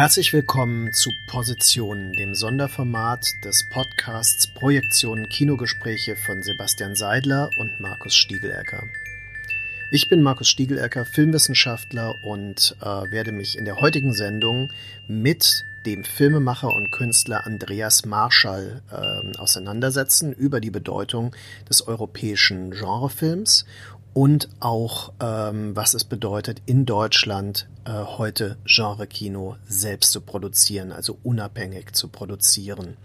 Herzlich willkommen zu Positionen, dem Sonderformat des Podcasts Projektionen Kinogespräche von Sebastian Seidler und Markus Stiegelecker. Ich bin Markus Stiegelecker, Filmwissenschaftler und äh, werde mich in der heutigen Sendung mit dem Filmemacher und Künstler Andreas Marschall äh, auseinandersetzen über die Bedeutung des europäischen Genrefilms und auch, ähm, was es bedeutet, in Deutschland äh, heute Genre-Kino selbst zu produzieren, also unabhängig zu produzieren.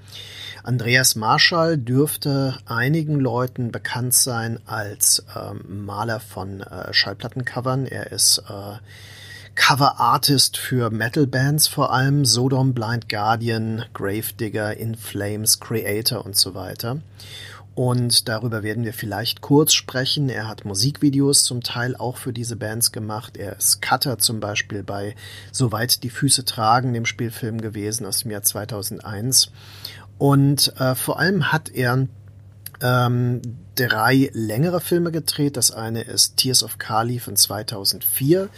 Andreas Marschall dürfte einigen Leuten bekannt sein als ähm, Maler von äh, Schallplattencovern. Er ist äh, Cover Artist für Metal Bands vor allem, Sodom, Blind Guardian, Gravedigger, In Flames, Creator und so weiter. Und darüber werden wir vielleicht kurz sprechen. Er hat Musikvideos zum Teil auch für diese Bands gemacht. Er ist Cutter zum Beispiel bei Soweit die Füße tragen, dem Spielfilm gewesen aus dem Jahr 2001. Und äh, vor allem hat er ähm, drei längere Filme gedreht. Das eine ist Tears of Kali von 2004.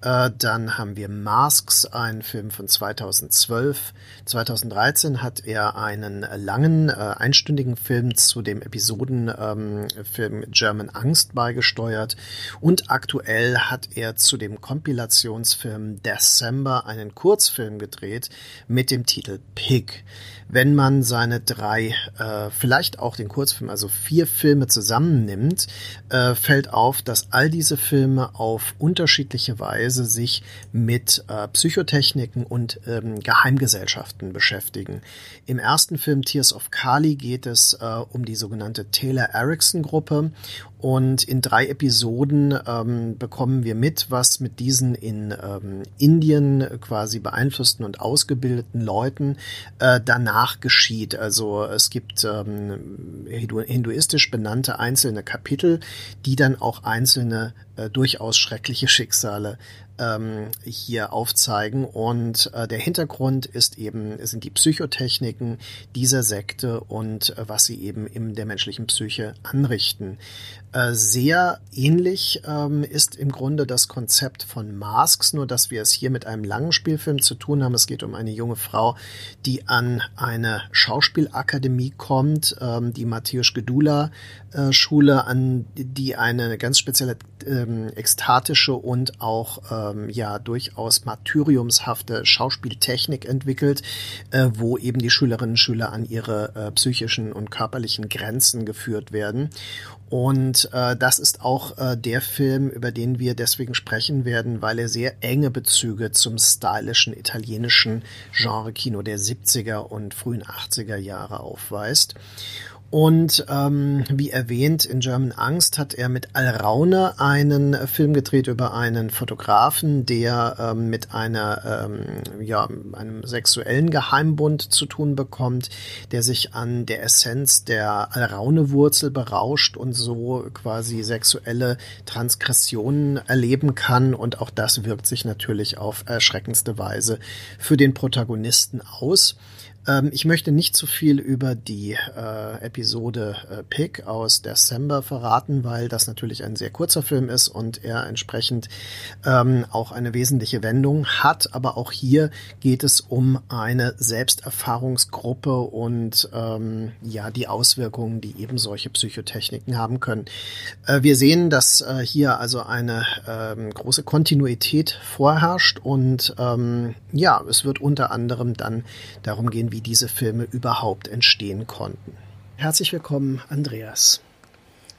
Äh, dann haben wir Masks, einen Film von 2012. 2013 hat er einen langen, äh, einstündigen Film zu dem Episodenfilm ähm, German Angst beigesteuert. Und aktuell hat er zu dem Kompilationsfilm December einen Kurzfilm gedreht mit dem Titel Pig. Wenn man seine drei, äh, vielleicht auch den Kurzfilm, also vier Filme zusammennimmt, äh, fällt auf, dass all diese Filme auf unterschiedliche Weise sich mit äh, Psychotechniken und ähm, Geheimgesellschaften beschäftigen. Im ersten Film Tears of Kali geht es äh, um die sogenannte Taylor Erickson Gruppe und in drei Episoden ähm, bekommen wir mit, was mit diesen in ähm, Indien quasi beeinflussten und ausgebildeten Leuten äh, danach geschieht. Also es gibt ähm, hinduistisch benannte einzelne Kapitel, die dann auch einzelne äh, durchaus schreckliche Schicksale ähm, hier aufzeigen. Und äh, der Hintergrund ist eben, sind die Psychotechniken dieser Sekte und äh, was sie eben in der menschlichen Psyche anrichten. Äh, sehr ähnlich ähm, ist im Grunde das Konzept von Masks, nur dass wir es hier mit einem langen Spielfilm zu tun haben. Es geht um eine junge Frau, die an eine Schauspielakademie kommt, ähm, die Matthäus Gedula Schule, an die eine ganz spezielle ähm, ekstatische und auch ähm, ja durchaus martyriumshafte Schauspieltechnik entwickelt, äh, wo eben die Schülerinnen und Schüler an ihre äh, psychischen und körperlichen Grenzen geführt werden. Und äh, das ist auch äh, der Film, über den wir deswegen sprechen werden, weil er sehr enge Bezüge zum stylischen italienischen Genre-Kino der 70er und frühen 80er Jahre aufweist. Und ähm, wie erwähnt, in German Angst hat er mit Al Raune einen Film gedreht über einen Fotografen, der ähm, mit einer ähm, ja einem sexuellen Geheimbund zu tun bekommt, der sich an der Essenz der Al Raune Wurzel berauscht und so quasi sexuelle Transgressionen erleben kann. Und auch das wirkt sich natürlich auf erschreckendste Weise für den Protagonisten aus. Ähm, ich möchte nicht zu viel über die äh, Episode äh, Pig aus December verraten, weil das natürlich ein sehr kurzer Film ist und er entsprechend ähm, auch eine wesentliche Wendung hat. Aber auch hier geht es um eine Selbsterfahrungsgruppe und ähm, ja die Auswirkungen, die eben solche Psychotechniken haben können. Äh, wir sehen, dass äh, hier also eine ähm, große Kontinuität vorherrscht und ähm, ja, es wird unter anderem dann darum gehen, wie wie diese Filme überhaupt entstehen konnten. Herzlich willkommen, Andreas.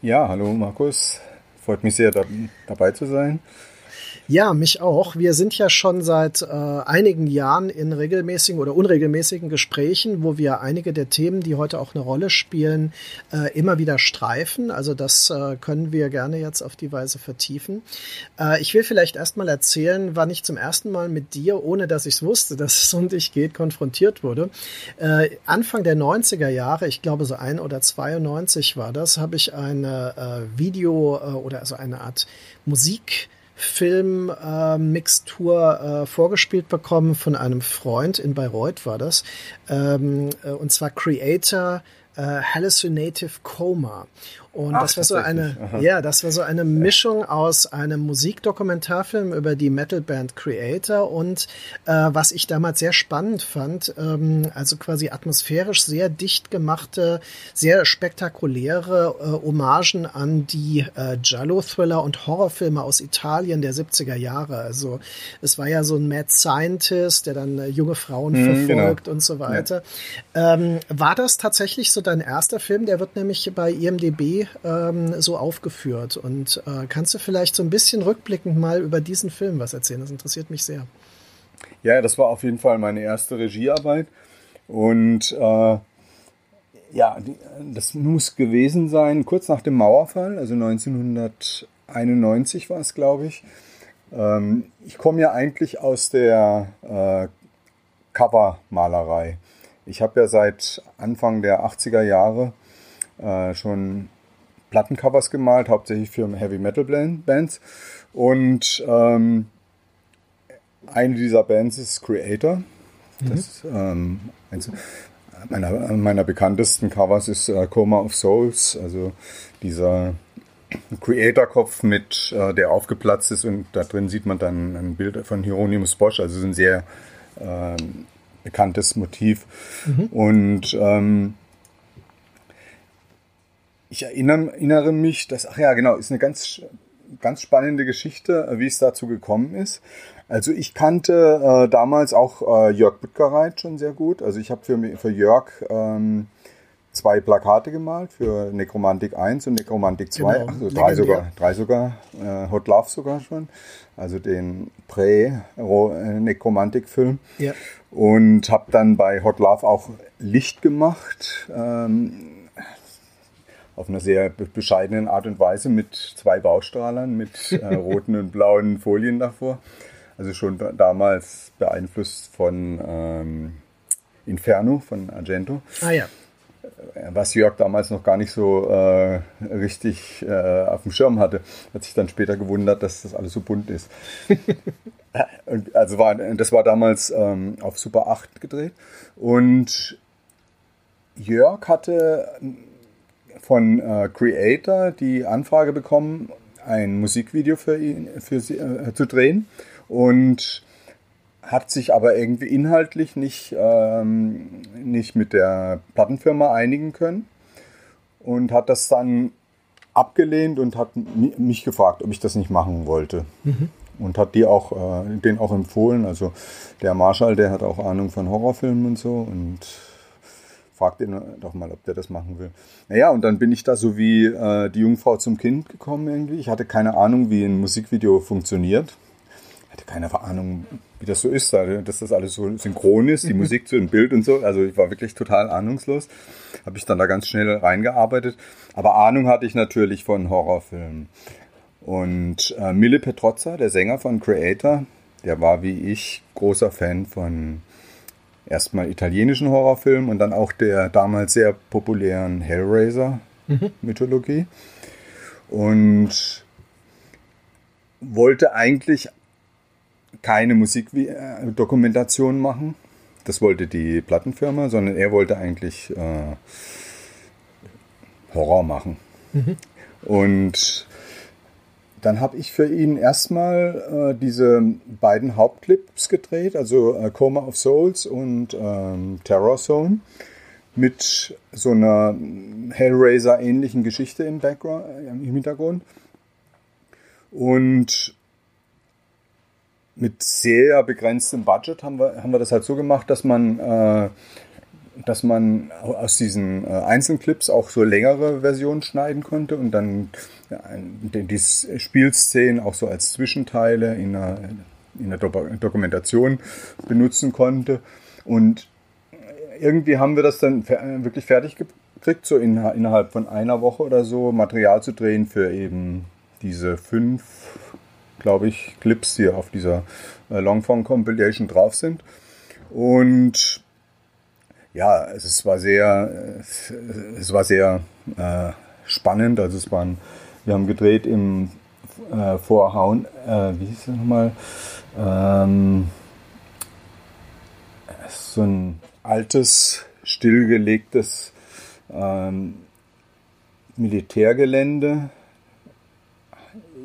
Ja, hallo Markus. Freut mich sehr, da, dabei zu sein. Ja, mich auch. Wir sind ja schon seit äh, einigen Jahren in regelmäßigen oder unregelmäßigen Gesprächen, wo wir einige der Themen, die heute auch eine Rolle spielen, äh, immer wieder streifen. Also das äh, können wir gerne jetzt auf die Weise vertiefen. Äh, ich will vielleicht erstmal erzählen, wann ich zum ersten Mal mit dir, ohne dass ich es wusste, dass es um dich geht, konfrontiert wurde. Äh, Anfang der 90er Jahre, ich glaube so ein oder 92 war das, habe ich eine äh, Video oder also eine Art Musik Filmmixtur äh, äh, vorgespielt bekommen von einem Freund in Bayreuth war das. Ähm, äh, und zwar Creator äh, Hallucinative Coma. Und Ach, das war so eine, Aha. ja, das war so eine Mischung aus einem Musikdokumentarfilm über die Metalband Creator und äh, was ich damals sehr spannend fand, ähm, also quasi atmosphärisch sehr dicht gemachte, sehr spektakuläre äh, Hommagen an die äh, Giallo-Thriller und Horrorfilme aus Italien der 70er Jahre. Also es war ja so ein Mad Scientist, der dann äh, junge Frauen mhm, verfolgt genau. und so weiter. Ja. Ähm, war das tatsächlich so dein erster Film? Der wird nämlich bei IMDB ähm, so aufgeführt. Und äh, kannst du vielleicht so ein bisschen rückblickend mal über diesen Film was erzählen? Das interessiert mich sehr. Ja, das war auf jeden Fall meine erste Regiearbeit. Und äh, ja, das muss gewesen sein, kurz nach dem Mauerfall, also 1991 war es, glaube ich. Ähm, ich komme ja eigentlich aus der äh, Covermalerei. Ich habe ja seit Anfang der 80er Jahre äh, schon Plattencovers gemalt, hauptsächlich für Heavy Metal Bands. Und ähm, eine dieser Bands ist Creator. Das mhm. ähm, eins meiner, meiner bekanntesten Covers ist äh, Coma of Souls, also dieser Creator-Kopf mit, äh, der aufgeplatzt ist und da drin sieht man dann ein Bild von Hieronymus Bosch, also ein sehr äh, bekanntes Motiv. Mhm. Und ähm, ich erinnere, erinnere mich, dass, ach ja, genau, ist eine ganz, ganz spannende Geschichte, wie es dazu gekommen ist. Also ich kannte äh, damals auch äh, Jörg Büttgereit schon sehr gut. Also ich habe für, für Jörg ähm, zwei Plakate gemalt, für Nekromantik 1 und Nekromantik 2, genau. also drei sogar, drei sogar, äh, Hot Love sogar schon, also den Prä-Nekromantik-Film. Ja. Und habe dann bei Hot Love auch Licht gemacht. Ähm, auf einer sehr bescheidenen Art und Weise mit zwei Baustrahlern, mit äh, roten und blauen Folien davor. Also schon damals beeinflusst von ähm, Inferno, von Argento. Ah ja. Äh, was Jörg damals noch gar nicht so äh, richtig äh, auf dem Schirm hatte. Hat sich dann später gewundert, dass das alles so bunt ist. also war, das war damals ähm, auf Super 8 gedreht. Und Jörg hatte von äh, Creator die Anfrage bekommen, ein Musikvideo für ihn für sie, äh, zu drehen und hat sich aber irgendwie inhaltlich nicht, ähm, nicht mit der Plattenfirma einigen können und hat das dann abgelehnt und hat mich gefragt, ob ich das nicht machen wollte. Mhm. Und hat die auch, äh, den auch empfohlen. Also der Marshall, der hat auch Ahnung von Horrorfilmen und so und frag ihn doch mal, ob der das machen will. Naja, und dann bin ich da so wie äh, die Jungfrau zum Kind gekommen irgendwie. Ich hatte keine Ahnung, wie ein Musikvideo funktioniert. Ich hatte keine Ahnung, wie das so ist, dass das alles so synchron ist, die mhm. Musik zu dem Bild und so. Also ich war wirklich total ahnungslos. Habe ich dann da ganz schnell reingearbeitet. Aber Ahnung hatte ich natürlich von Horrorfilmen. Und äh, Mille Petrozza, der Sänger von Creator, der war wie ich großer Fan von erstmal italienischen Horrorfilm und dann auch der damals sehr populären Hellraiser-Mythologie. Mhm. Und wollte eigentlich keine Musikdokumentation machen. Das wollte die Plattenfirma, sondern er wollte eigentlich äh, Horror machen. Mhm. Und dann habe ich für ihn erstmal äh, diese beiden Hauptclips gedreht, also äh, Coma of Souls und ähm, Terror Zone, mit so einer Hellraiser-ähnlichen Geschichte im, Background, äh, im Hintergrund. Und mit sehr begrenztem Budget haben wir, haben wir das halt so gemacht, dass man äh, dass man aus diesen äh, Einzelclips auch so längere Versionen schneiden konnte und dann die Spielszenen auch so als Zwischenteile in einer, in einer Dokumentation benutzen konnte. Und irgendwie haben wir das dann wirklich fertig gekriegt, so in, innerhalb von einer Woche oder so Material zu drehen für eben diese fünf, glaube ich, Clips, die auf dieser äh, Longform Compilation drauf sind. Und ja, es war sehr, es war sehr äh, spannend. Also es waren, wir haben gedreht im äh, Vorhauen, äh, wie hieß es nochmal? Ähm, so ein altes, stillgelegtes ähm, Militärgelände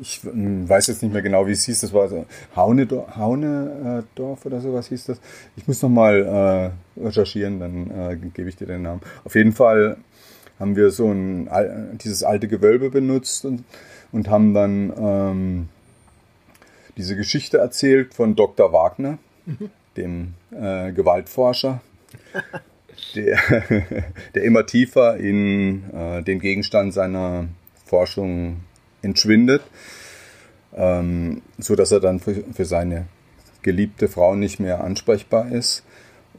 ich weiß jetzt nicht mehr genau, wie es hieß. Das war so Haunedorf, oder sowas hieß das. Ich muss noch mal äh, recherchieren, dann äh, gebe ich dir den Namen. Auf jeden Fall haben wir so ein dieses alte Gewölbe benutzt und, und haben dann ähm, diese Geschichte erzählt von Dr. Wagner, dem äh, Gewaltforscher. der, der immer tiefer in äh, den Gegenstand seiner Forschung entschwindet, ähm, so dass er dann für, für seine geliebte Frau nicht mehr ansprechbar ist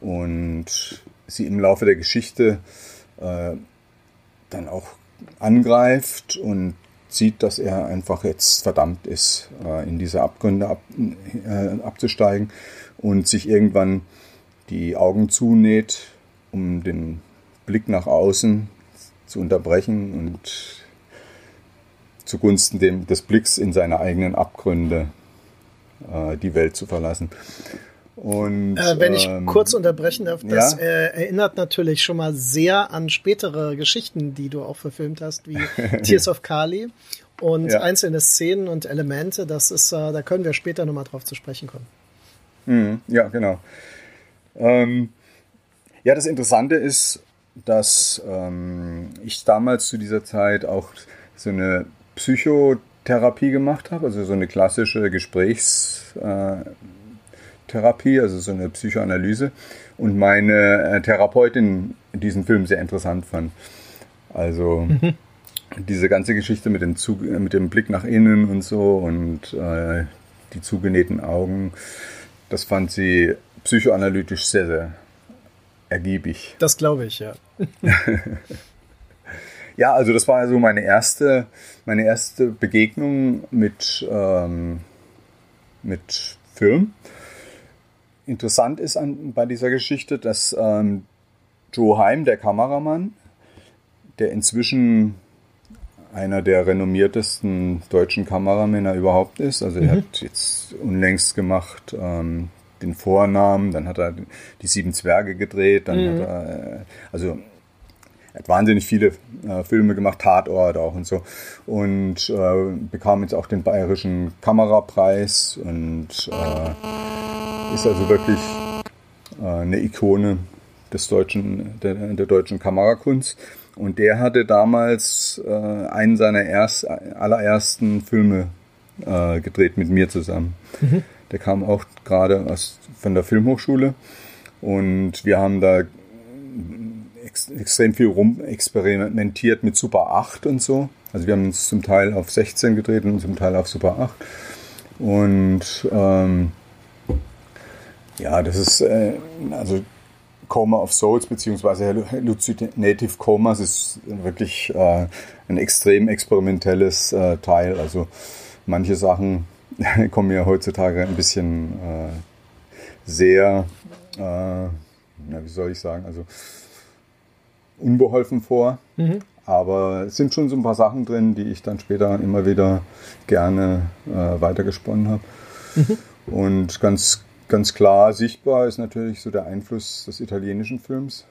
und sie im Laufe der Geschichte äh, dann auch angreift und sieht, dass er einfach jetzt verdammt ist, äh, in diese Abgründe ab, äh, abzusteigen und sich irgendwann die Augen zunäht, um den Blick nach außen zu unterbrechen und zugunsten dem, des Blicks in seine eigenen Abgründe äh, die Welt zu verlassen. Und, äh, wenn ich ähm, kurz unterbrechen darf, das ja? äh, erinnert natürlich schon mal sehr an spätere Geschichten, die du auch verfilmt hast, wie Tears of Kali und ja. einzelne Szenen und Elemente. Das ist, äh, da können wir später nochmal drauf zu sprechen kommen. Mhm, ja, genau. Ähm, ja, das Interessante ist, dass ähm, ich damals zu dieser Zeit auch so eine Psychotherapie gemacht habe, also so eine klassische Gesprächstherapie, also so eine Psychoanalyse und meine äh, Therapeutin diesen Film sehr interessant fand. Also mhm. diese ganze Geschichte mit dem, Zug, mit dem Blick nach innen und so und äh, die zugenähten Augen, das fand sie psychoanalytisch sehr, sehr ergiebig. Das glaube ich, ja. Ja, also das war so meine erste, meine erste Begegnung mit, ähm, mit Film. Interessant ist an, bei dieser Geschichte, dass ähm, Joe Heim, der Kameramann, der inzwischen einer der renommiertesten deutschen Kameramänner überhaupt ist. Also er mhm. hat jetzt unlängst gemacht ähm, den Vornamen, dann hat er die Sieben Zwerge gedreht, dann mhm. hat er, äh, also er hat wahnsinnig viele äh, Filme gemacht, Tatort auch und so. Und äh, bekam jetzt auch den Bayerischen Kamerapreis und äh, ist also wirklich äh, eine Ikone des deutschen, der, der, deutschen Kamerakunst. Und der hatte damals äh, einen seiner erst, allerersten Filme äh, gedreht mit mir zusammen. Mhm. Der kam auch gerade von der Filmhochschule und wir haben da extrem viel rumexperimentiert mit Super 8 und so. Also wir haben uns zum Teil auf 16 gedreht und zum Teil auf Super 8. Und ähm, ja, das ist äh, also Coma of Souls beziehungsweise Hallucinative Comas ist wirklich äh, ein extrem experimentelles äh, Teil. Also manche Sachen kommen mir heutzutage ein bisschen äh, sehr, äh, na, wie soll ich sagen, also unbeholfen vor. Mhm. Aber es sind schon so ein paar Sachen drin, die ich dann später immer wieder gerne äh, weitergesponnen habe. Mhm. Und ganz, ganz klar sichtbar ist natürlich so der Einfluss des italienischen Films.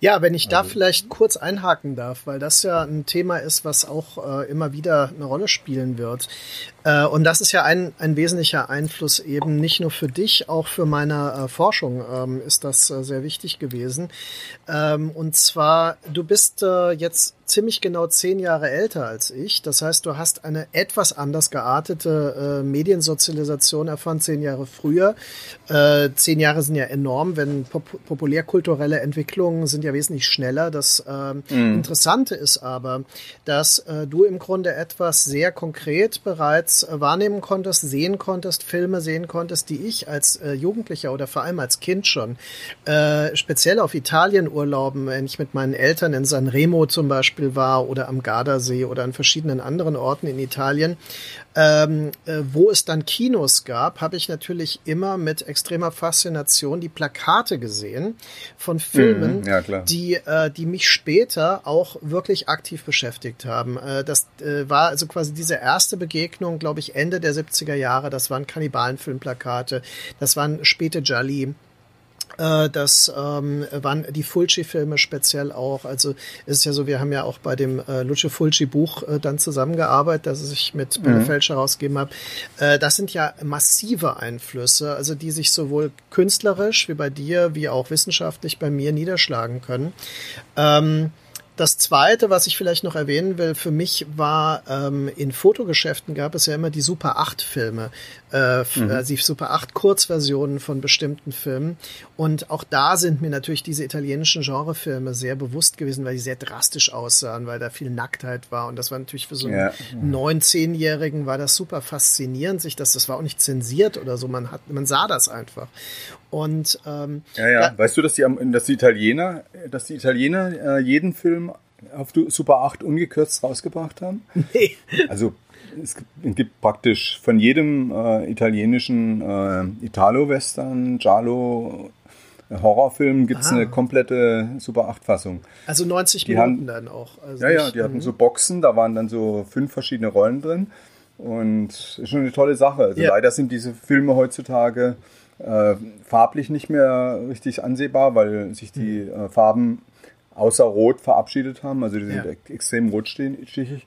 Ja, wenn ich da also, vielleicht kurz einhaken darf, weil das ja ein Thema ist, was auch äh, immer wieder eine Rolle spielen wird. Äh, und das ist ja ein, ein wesentlicher Einfluss eben nicht nur für dich, auch für meine äh, Forschung ähm, ist das äh, sehr wichtig gewesen. Ähm, und zwar, du bist äh, jetzt ziemlich genau zehn Jahre älter als ich. Das heißt, du hast eine etwas anders geartete äh, Mediensozialisation erfahren, zehn Jahre früher. Äh, zehn Jahre sind ja enorm, wenn pop populärkulturelle Entwicklungen sind ja wesentlich schneller. Das äh, mhm. Interessante ist aber, dass äh, du im Grunde etwas sehr konkret bereits äh, wahrnehmen konntest, sehen konntest, Filme sehen konntest, die ich als äh, Jugendlicher oder vor allem als Kind schon speziell auf Italien urlauben, wenn ich mit meinen Eltern in Sanremo zum Beispiel war oder am Gardasee oder an verschiedenen anderen Orten in Italien, ähm, äh, wo es dann Kinos gab, habe ich natürlich immer mit extremer Faszination die Plakate gesehen von Filmen, mhm, ja, die, äh, die mich später auch wirklich aktiv beschäftigt haben. Äh, das äh, war also quasi diese erste Begegnung, glaube ich, Ende der 70er Jahre. Das waren Kannibalenfilmplakate, das waren späte Jali. Äh, das ähm, waren die Fulci-Filme speziell auch. Also es ist ja so, wir haben ja auch bei dem äh, Luce Fulci-Buch äh, dann zusammengearbeitet, das ich mit mhm. Felsch herausgegeben habe. Äh, das sind ja massive Einflüsse, also die sich sowohl künstlerisch wie bei dir, wie auch wissenschaftlich bei mir niederschlagen können. Ähm, das Zweite, was ich vielleicht noch erwähnen will, für mich war, ähm, in Fotogeschäften gab es ja immer die Super 8 Filme, äh, mhm. die Super 8 Kurzversionen von bestimmten Filmen. Und auch da sind mir natürlich diese italienischen Genrefilme sehr bewusst gewesen, weil die sehr drastisch aussahen, weil da viel Nacktheit war. Und das war natürlich für so einen neun, zehnjährigen war das super faszinierend, sich das, das war auch nicht zensiert oder so. Man hat, man sah das einfach. Und ähm, ja, ja. Da, weißt du, dass die, dass die Italiener, dass die Italiener äh, jeden Film auf Super 8 ungekürzt rausgebracht haben? Nee. Also es gibt praktisch von jedem äh, italienischen äh, Italo-Western, Giallo, äh, Horrorfilm gibt es eine komplette Super 8-Fassung. Also 90 die Minuten haben, dann auch. Also ja, ja, die hatten mhm. so Boxen, da waren dann so fünf verschiedene Rollen drin. Und ist schon eine tolle Sache. Also ja. leider sind diese Filme heutzutage äh, farblich nicht mehr richtig ansehbar, weil sich die mhm. äh, Farben außer Rot verabschiedet haben. Also die sind ja. extrem rotstichig.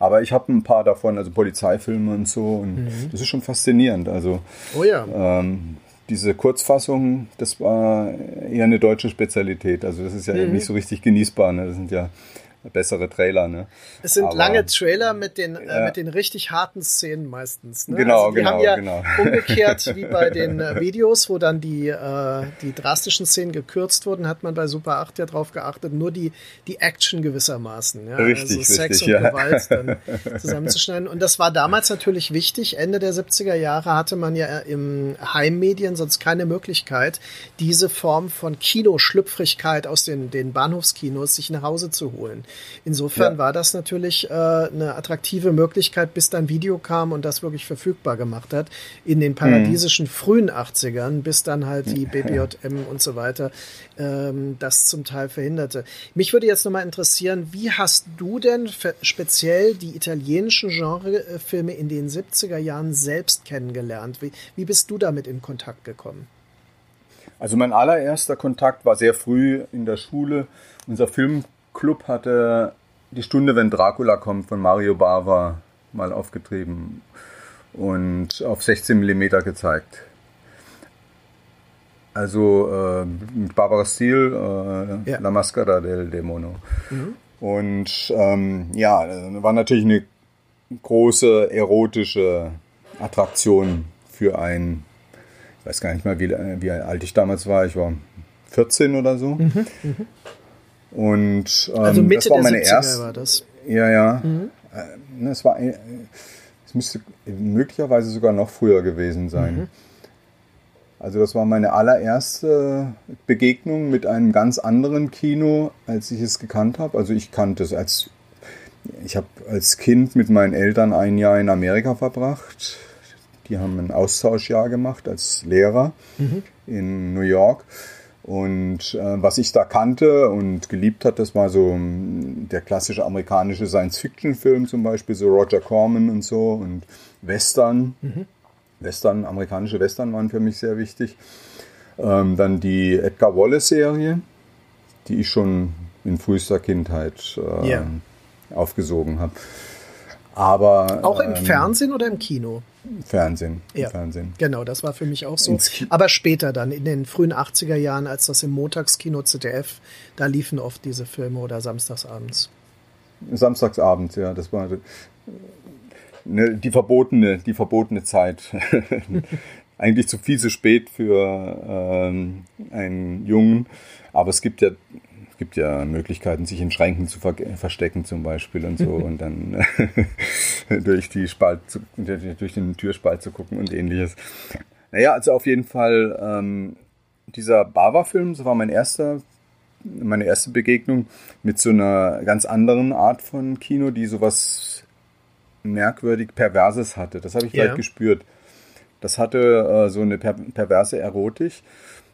Aber ich habe ein paar davon, also Polizeifilme und so. Und mhm. das ist schon faszinierend. Also oh ja. ähm, diese Kurzfassung, das war eher eine deutsche Spezialität. Also das ist ja mhm. nicht so richtig genießbar. Ne? Das sind ja bessere Trailer. Ne? Es sind Aber, lange Trailer mit den, äh, äh, mit den richtig harten Szenen meistens. Ne? Genau, also die genau, haben ja genau. Umgekehrt wie bei den äh, Videos, wo dann die, äh, die drastischen Szenen gekürzt wurden, hat man bei Super 8 ja drauf geachtet, nur die, die Action gewissermaßen. Ja? Richtig, also Sex richtig, und ja. Gewalt dann zusammenzuschneiden. Und das war damals natürlich wichtig. Ende der 70er Jahre hatte man ja im Heimmedien sonst keine Möglichkeit, diese Form von Kinoschlüpfrigkeit aus den, den Bahnhofskinos sich nach Hause zu holen. Insofern ja. war das natürlich äh, eine attraktive Möglichkeit, bis dann Video kam und das wirklich verfügbar gemacht hat. In den paradiesischen mhm. frühen 80ern, bis dann halt die BBJM und so weiter ähm, das zum Teil verhinderte. Mich würde jetzt nochmal interessieren, wie hast du denn speziell die italienischen Genrefilme in den 70er Jahren selbst kennengelernt? Wie, wie bist du damit in Kontakt gekommen? Also mein allererster Kontakt war sehr früh in der Schule. Unser Film Club hatte die Stunde, wenn Dracula kommt, von Mario Bava mal aufgetrieben und auf 16 mm gezeigt. Also äh, mit Barbara Steele, äh, ja. La Mascara del Demono. Mhm. Und ähm, ja, war natürlich eine große erotische Attraktion für ein, ich weiß gar nicht mal, wie, wie alt ich damals war, ich war 14 oder so. Mhm. Mhm. Und ähm, also Mitte das war meine der 70er erste. war das. Ja, ja. Mhm. Äh, es war, äh, es müsste möglicherweise sogar noch früher gewesen sein. Mhm. Also das war meine allererste Begegnung mit einem ganz anderen Kino, als ich es gekannt habe. Also ich kannte es als ich habe als Kind mit meinen Eltern ein Jahr in Amerika verbracht. Die haben ein Austauschjahr gemacht als Lehrer mhm. in New York. Und äh, was ich da kannte und geliebt hat, das war so um, der klassische amerikanische Science-Fiction-Film zum Beispiel, so Roger Corman und so und Western. Mhm. Western, amerikanische Western waren für mich sehr wichtig. Ähm, dann die Edgar Wallace-Serie, die ich schon in frühester Kindheit äh, yeah. aufgesogen habe. Aber auch im ähm, Fernsehen oder im Kino? Fernsehen. Ja, Fernsehen. genau, das war für mich auch so. Aber später dann, in den frühen 80er Jahren, als das im Montagskino ZDF, da liefen oft diese Filme oder samstagsabends. Samstagsabends, ja, das war ne, die verbotene, die verbotene Zeit. Eigentlich zu viel zu spät für ähm, einen Jungen, aber es gibt ja gibt ja Möglichkeiten, sich in Schränken zu ver verstecken zum Beispiel und so und dann durch die Spalt, zu, durch den Türspalt zu gucken und ähnliches. Naja, also auf jeden Fall ähm, dieser Bava-Film, das war mein erster, meine erste Begegnung mit so einer ganz anderen Art von Kino, die sowas merkwürdig Perverses hatte. Das habe ich gleich gespürt. Das hatte äh, so eine per perverse Erotik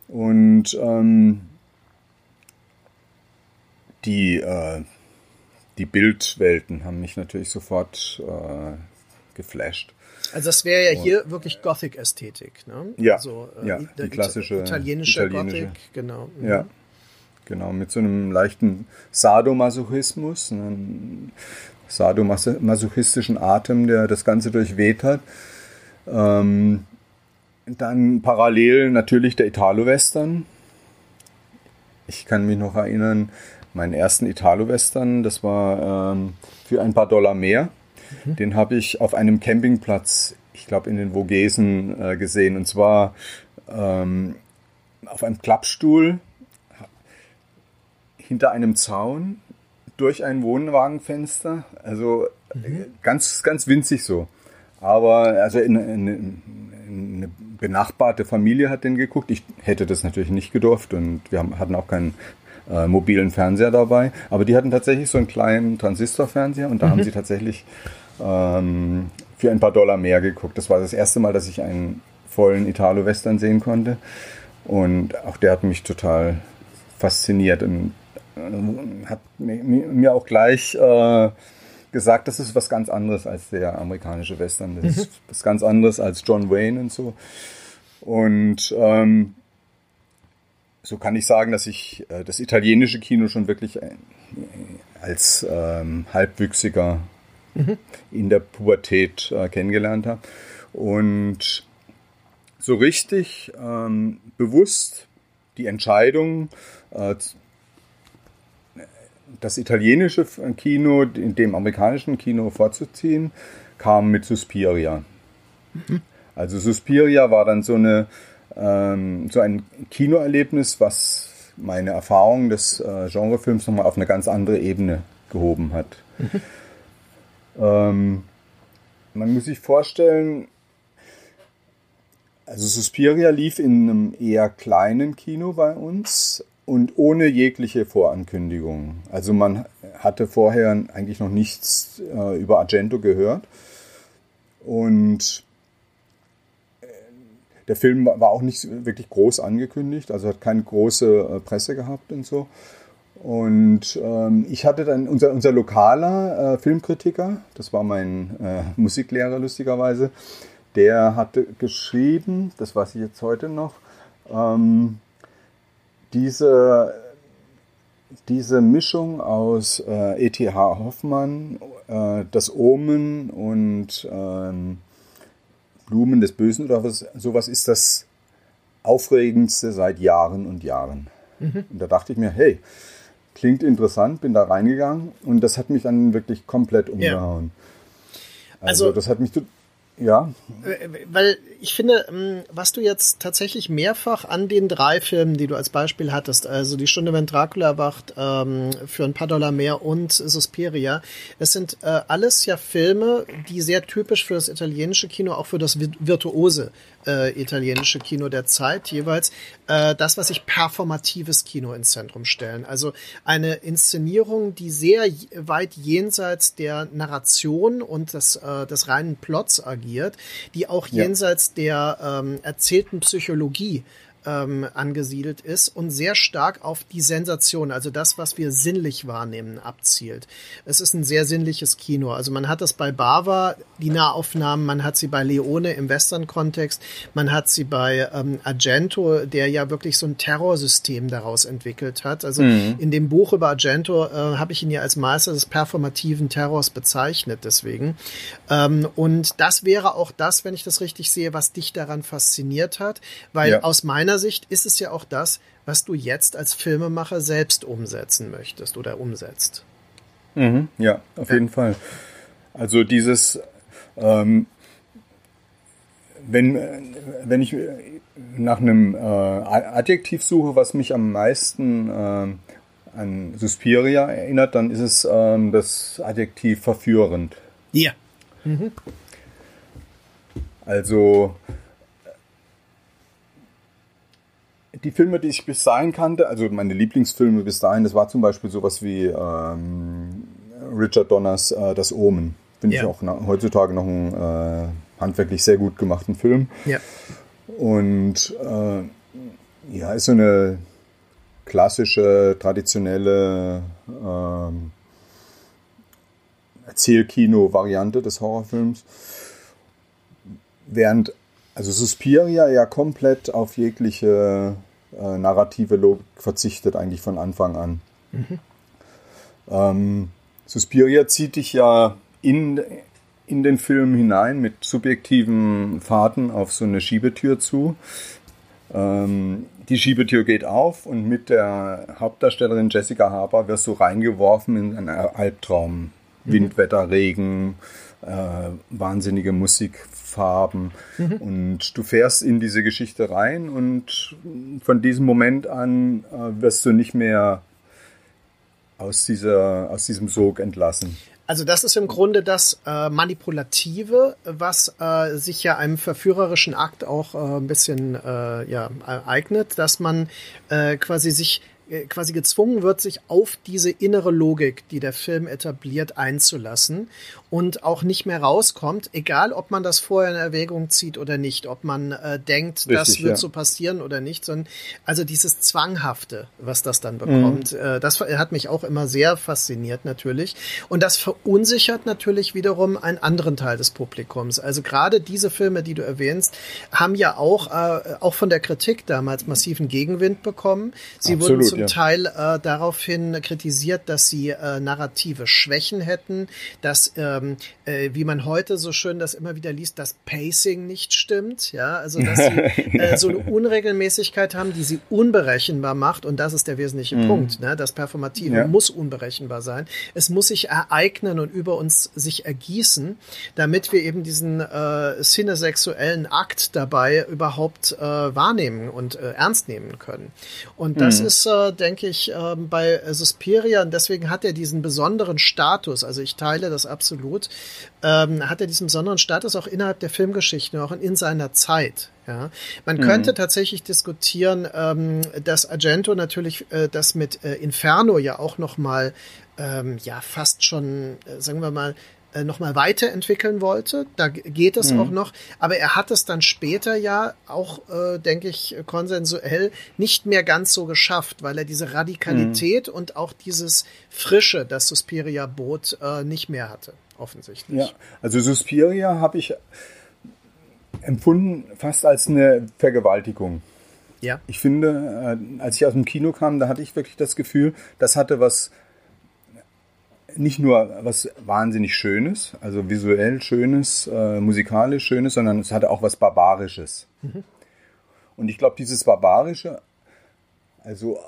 und ähm, die, äh, die Bildwelten haben mich natürlich sofort äh, geflasht. Also das wäre ja hier wirklich Gothic-Ästhetik, ne? Ja, also, äh, ja die klassische italienische, italienische. Gothic, genau. Mhm. Ja, genau, mit so einem leichten Sadomasochismus, einem sadomasochistischen Atem, der das Ganze durchweht hat. Ähm, dann parallel natürlich der Italo-Western. Ich kann mich noch erinnern, meinen ersten Italo-Western, das war ähm, für ein paar Dollar mehr. Mhm. Den habe ich auf einem Campingplatz, ich glaube in den Vogesen, äh, gesehen. Und zwar ähm, auf einem Klappstuhl hinter einem Zaun durch ein Wohnwagenfenster. Also mhm. ganz, ganz winzig so. Aber also in, in, in, eine benachbarte Familie hat den geguckt. Ich hätte das natürlich nicht gedurft und wir haben, hatten auch keinen äh, mobilen Fernseher dabei. Aber die hatten tatsächlich so einen kleinen Transistorfernseher und da mhm. haben sie tatsächlich ähm, für ein paar Dollar mehr geguckt. Das war das erste Mal, dass ich einen vollen Italo-Western sehen konnte. Und auch der hat mich total fasziniert und äh, hat mir auch gleich äh, gesagt, das ist was ganz anderes als der amerikanische Western. Das mhm. ist was ganz anderes als John Wayne und so. Und ähm, so kann ich sagen, dass ich äh, das italienische Kino schon wirklich äh, als ähm, Halbwüchsiger mhm. in der Pubertät äh, kennengelernt habe. Und so richtig ähm, bewusst die Entscheidung, äh, das italienische Kino dem amerikanischen Kino vorzuziehen, kam mit Suspiria. Mhm. Also Suspiria war dann so eine ähm, so ein Kinoerlebnis, was meine Erfahrung des äh, Genrefilms nochmal auf eine ganz andere Ebene gehoben hat. Ähm, man muss sich vorstellen, also Suspiria lief in einem eher kleinen Kino bei uns und ohne jegliche Vorankündigung. Also man hatte vorher eigentlich noch nichts äh, über Argento gehört. Und der Film war auch nicht wirklich groß angekündigt, also hat keine große äh, Presse gehabt und so. Und ähm, ich hatte dann unser, unser lokaler äh, Filmkritiker, das war mein äh, Musiklehrer lustigerweise, der hatte geschrieben, das weiß ich jetzt heute noch, ähm, diese, diese Mischung aus äh, E.T.H. Hoffmann, äh, das Omen und ähm, Blumen des Bösen oder was, sowas ist das Aufregendste seit Jahren und Jahren. Mhm. Und da dachte ich mir, hey, klingt interessant, bin da reingegangen und das hat mich dann wirklich komplett umgehauen. Ja. Also, also, das hat mich ja. Äh, weil ich finde, ähm, was du jetzt tatsächlich mehrfach an den drei Filmen, die du als Beispiel hattest, also die Stunde, wenn Dracula erwacht, ähm, für ein paar Dollar mehr und Suspiria, es sind äh, alles ja Filme, die sehr typisch für das italienische Kino, auch für das virtuose äh, italienische Kino der Zeit jeweils, das, was sich performatives Kino ins Zentrum stellen. Also eine Inszenierung, die sehr weit jenseits der Narration und des, des reinen Plots agiert die auch jenseits ja. der ähm, erzählten Psychologie ähm, angesiedelt ist und sehr stark auf die Sensation, also das, was wir sinnlich wahrnehmen, abzielt. Es ist ein sehr sinnliches Kino. Also man hat das bei Bava, die Nahaufnahmen, man hat sie bei Leone im Western-Kontext, man hat sie bei ähm, Argento, der ja wirklich so ein Terrorsystem daraus entwickelt hat. Also mhm. in dem Buch über Argento äh, habe ich ihn ja als Meister des performativen Terrors bezeichnet, deswegen. Ähm, und das wäre auch das, wenn ich das richtig sehe, was dich daran fasziniert hat, weil ja. aus meiner meiner Sicht ist es ja auch das, was du jetzt als Filmemacher selbst umsetzen möchtest oder umsetzt. Mhm, ja, auf jeden Fall. Also dieses, ähm, wenn, wenn ich nach einem äh, Adjektiv suche, was mich am meisten äh, an Suspiria erinnert, dann ist es ähm, das Adjektiv verführend. Ja. Mhm. Also die Filme, die ich bis dahin kannte, also meine Lieblingsfilme bis dahin, das war zum Beispiel sowas wie ähm, Richard Donners äh, Das Omen. Finde ja. ich auch na, heutzutage noch einen äh, handwerklich sehr gut gemachten Film. Ja. Und äh, ja, ist so eine klassische, traditionelle ähm, Erzählkino-Variante des Horrorfilms. Während also Suspiria ja komplett auf jegliche äh, narrative Logik verzichtet, eigentlich von Anfang an. Mhm. Ähm, Suspiria zieht dich ja in, in den Film hinein mit subjektiven Fahrten auf so eine Schiebetür zu. Ähm, die Schiebetür geht auf und mit der Hauptdarstellerin Jessica Harper wirst du reingeworfen in einen Albtraum. Mhm. Wind, Wetter, Regen, äh, wahnsinnige Musikfarben. Mhm. Und du fährst in diese Geschichte rein und von diesem Moment an äh, wirst du nicht mehr aus, dieser, aus diesem Sog entlassen. Also das ist im Grunde das äh, Manipulative, was äh, sich ja einem verführerischen Akt auch äh, ein bisschen äh, ja, eignet, dass man äh, quasi sich äh, quasi gezwungen wird, sich auf diese innere Logik, die der Film etabliert, einzulassen und auch nicht mehr rauskommt, egal ob man das vorher in Erwägung zieht oder nicht, ob man äh, denkt, Richtig, das wird ja. so passieren oder nicht, sondern also dieses Zwanghafte, was das dann bekommt, mhm. äh, das hat mich auch immer sehr fasziniert natürlich und das verunsichert natürlich wiederum einen anderen Teil des Publikums. Also gerade diese Filme, die du erwähnst, haben ja auch, äh, auch von der Kritik damals massiven Gegenwind bekommen. Sie Absolut. wurden zum ja. Teil äh, daraufhin kritisiert, dass sie äh, narrative Schwächen hätten, dass, ähm, äh, wie man heute so schön das immer wieder liest, das Pacing nicht stimmt. Ja, also dass sie äh, so eine Unregelmäßigkeit haben, die sie unberechenbar macht. Und das ist der wesentliche mhm. Punkt. Ne? Das Performative ja. muss unberechenbar sein. Es muss sich ereignen und über uns sich ergießen, damit wir eben diesen äh, cinesexuellen Akt dabei überhaupt äh, wahrnehmen und äh, ernst nehmen können. Und das mhm. ist äh, denke ich, ähm, bei Suspiria und deswegen hat er diesen besonderen Status, also ich teile das absolut, ähm, hat er diesen besonderen Status auch innerhalb der Filmgeschichte, auch in seiner Zeit. Ja, man mhm. könnte tatsächlich diskutieren, ähm, dass Argento natürlich äh, das mit äh, Inferno ja auch noch mal ähm, ja fast schon, äh, sagen wir mal, äh, nochmal weiterentwickeln wollte. Da geht es mhm. auch noch. Aber er hat es dann später ja auch, äh, denke ich, konsensuell nicht mehr ganz so geschafft, weil er diese Radikalität mhm. und auch dieses Frische, das Suspiria bot, äh, nicht mehr hatte, offensichtlich. Ja, also Suspiria habe ich empfunden fast als eine Vergewaltigung. Ja. Ich finde, äh, als ich aus dem Kino kam, da hatte ich wirklich das Gefühl, das hatte was nicht nur was wahnsinnig Schönes, also visuell Schönes, äh, musikalisch Schönes, sondern es hatte auch was Barbarisches. Mhm. Und ich glaube, dieses Barbarische, also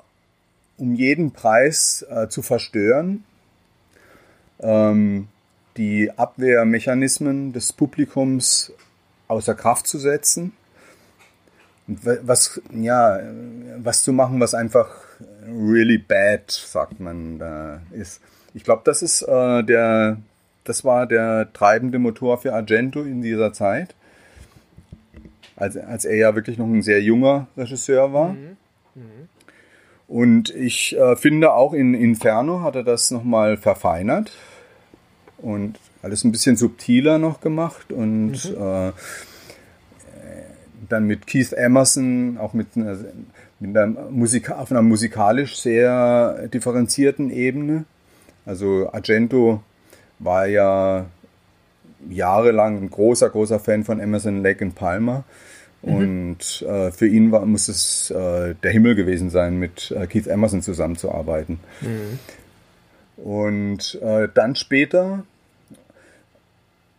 um jeden Preis äh, zu verstören, ähm, die Abwehrmechanismen des Publikums außer Kraft zu setzen und was, ja, was zu machen, was einfach really bad, sagt man, da ist. Ich glaube, das ist äh, der, das war der treibende Motor für Argento in dieser Zeit, als, als er ja wirklich noch ein sehr junger Regisseur war. Mhm. Mhm. Und ich äh, finde auch in Inferno hat er das nochmal verfeinert und alles ein bisschen subtiler noch gemacht und mhm. äh, dann mit Keith Emerson, auch mit einer, mit einer Musik, auf einer musikalisch sehr differenzierten Ebene. Also Argento war ja jahrelang ein großer, großer Fan von Emerson, Lake und Palmer. Mhm. Und äh, für ihn war, muss es äh, der Himmel gewesen sein, mit äh, Keith Emerson zusammenzuarbeiten. Mhm. Und äh, dann später,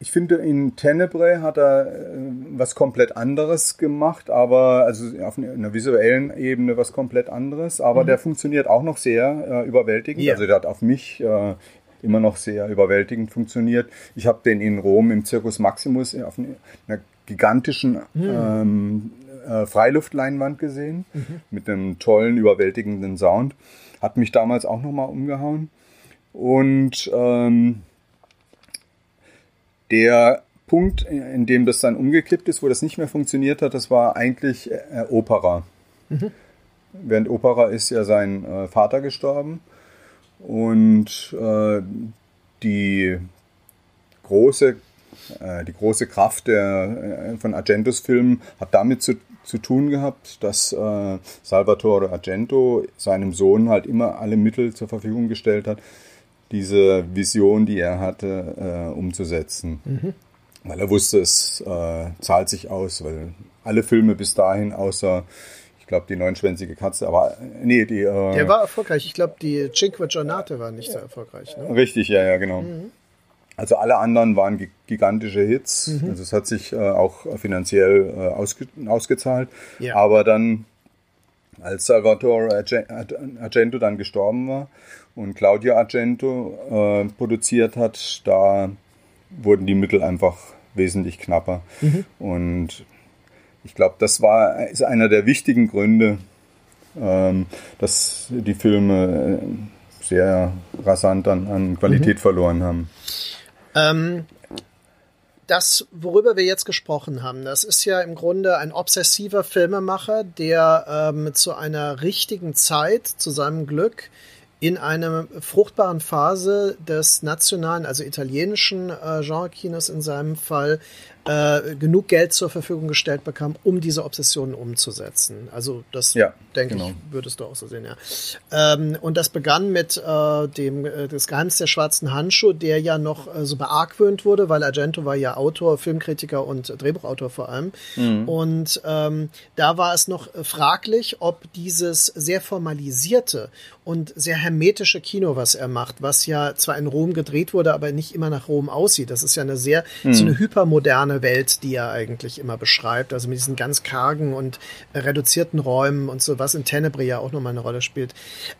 ich finde, in Tenebrae hat er äh, was komplett anderes gemacht, aber also auf einer visuellen Ebene was komplett anderes, aber mhm. der funktioniert auch noch sehr äh, überwältigend. Ja. Also der hat auf mich äh, immer noch sehr überwältigend funktioniert. Ich habe den in Rom im Circus Maximus auf einer gigantischen mhm. ähm, äh, Freiluftleinwand gesehen, mhm. mit einem tollen, überwältigenden Sound. Hat mich damals auch nochmal umgehauen. Und ähm, der Punkt, in dem das dann umgekippt ist, wo das nicht mehr funktioniert hat, das war eigentlich äh, Opera. Mhm. Während Opera ist ja sein äh, Vater gestorben und äh, die große äh, die große Kraft der, äh, von Argentos Filmen hat damit zu, zu tun gehabt, dass äh, Salvatore Argento seinem Sohn halt immer alle Mittel zur Verfügung gestellt hat, diese Vision, die er hatte, äh, umzusetzen. Mhm. Weil er wusste, es äh, zahlt sich aus, weil alle Filme bis dahin, außer ich glaube, die neunschwänzige Katze, aber nee, die. Äh, Der war erfolgreich. Ich glaube, die Cinque Giornate war nicht so erfolgreich. Ne? Richtig, ja, ja, genau. Mhm. Also alle anderen waren gigantische Hits. Mhm. Also es hat sich äh, auch finanziell äh, ausge ausgezahlt. Ja. Aber dann, als Salvatore Argento dann gestorben war und Claudio Argento äh, produziert hat, da wurden die Mittel einfach wesentlich knapper. Mhm. Und ich glaube, das war ist einer der wichtigen Gründe, ähm, dass die Filme äh, sehr rasant an, an Qualität mhm. verloren haben. Ähm, das, worüber wir jetzt gesprochen haben, das ist ja im Grunde ein obsessiver Filmemacher, der ähm, zu einer richtigen Zeit, zu seinem Glück, in einer fruchtbaren Phase des nationalen, also italienischen äh, Genre-Kinos in seinem Fall, äh, genug Geld zur Verfügung gestellt bekam, um diese Obsessionen umzusetzen. Also das, ja, denke genau. ich, würdest du auch so sehen, ja. Ähm, und das begann mit äh, dem äh, das Geheimnis der schwarzen Handschuhe, der ja noch äh, so beargwöhnt wurde, weil Argento war ja Autor, Filmkritiker und Drehbuchautor vor allem. Mhm. Und ähm, da war es noch fraglich, ob dieses sehr formalisierte und sehr hermetische Kino, was er macht, was ja zwar in Rom gedreht wurde, aber nicht immer nach Rom aussieht. Das ist ja eine sehr, mhm. so eine hypermoderne Welt, die er eigentlich immer beschreibt. Also mit diesen ganz kargen und reduzierten Räumen und so, was in Tenebre ja auch nochmal eine Rolle spielt.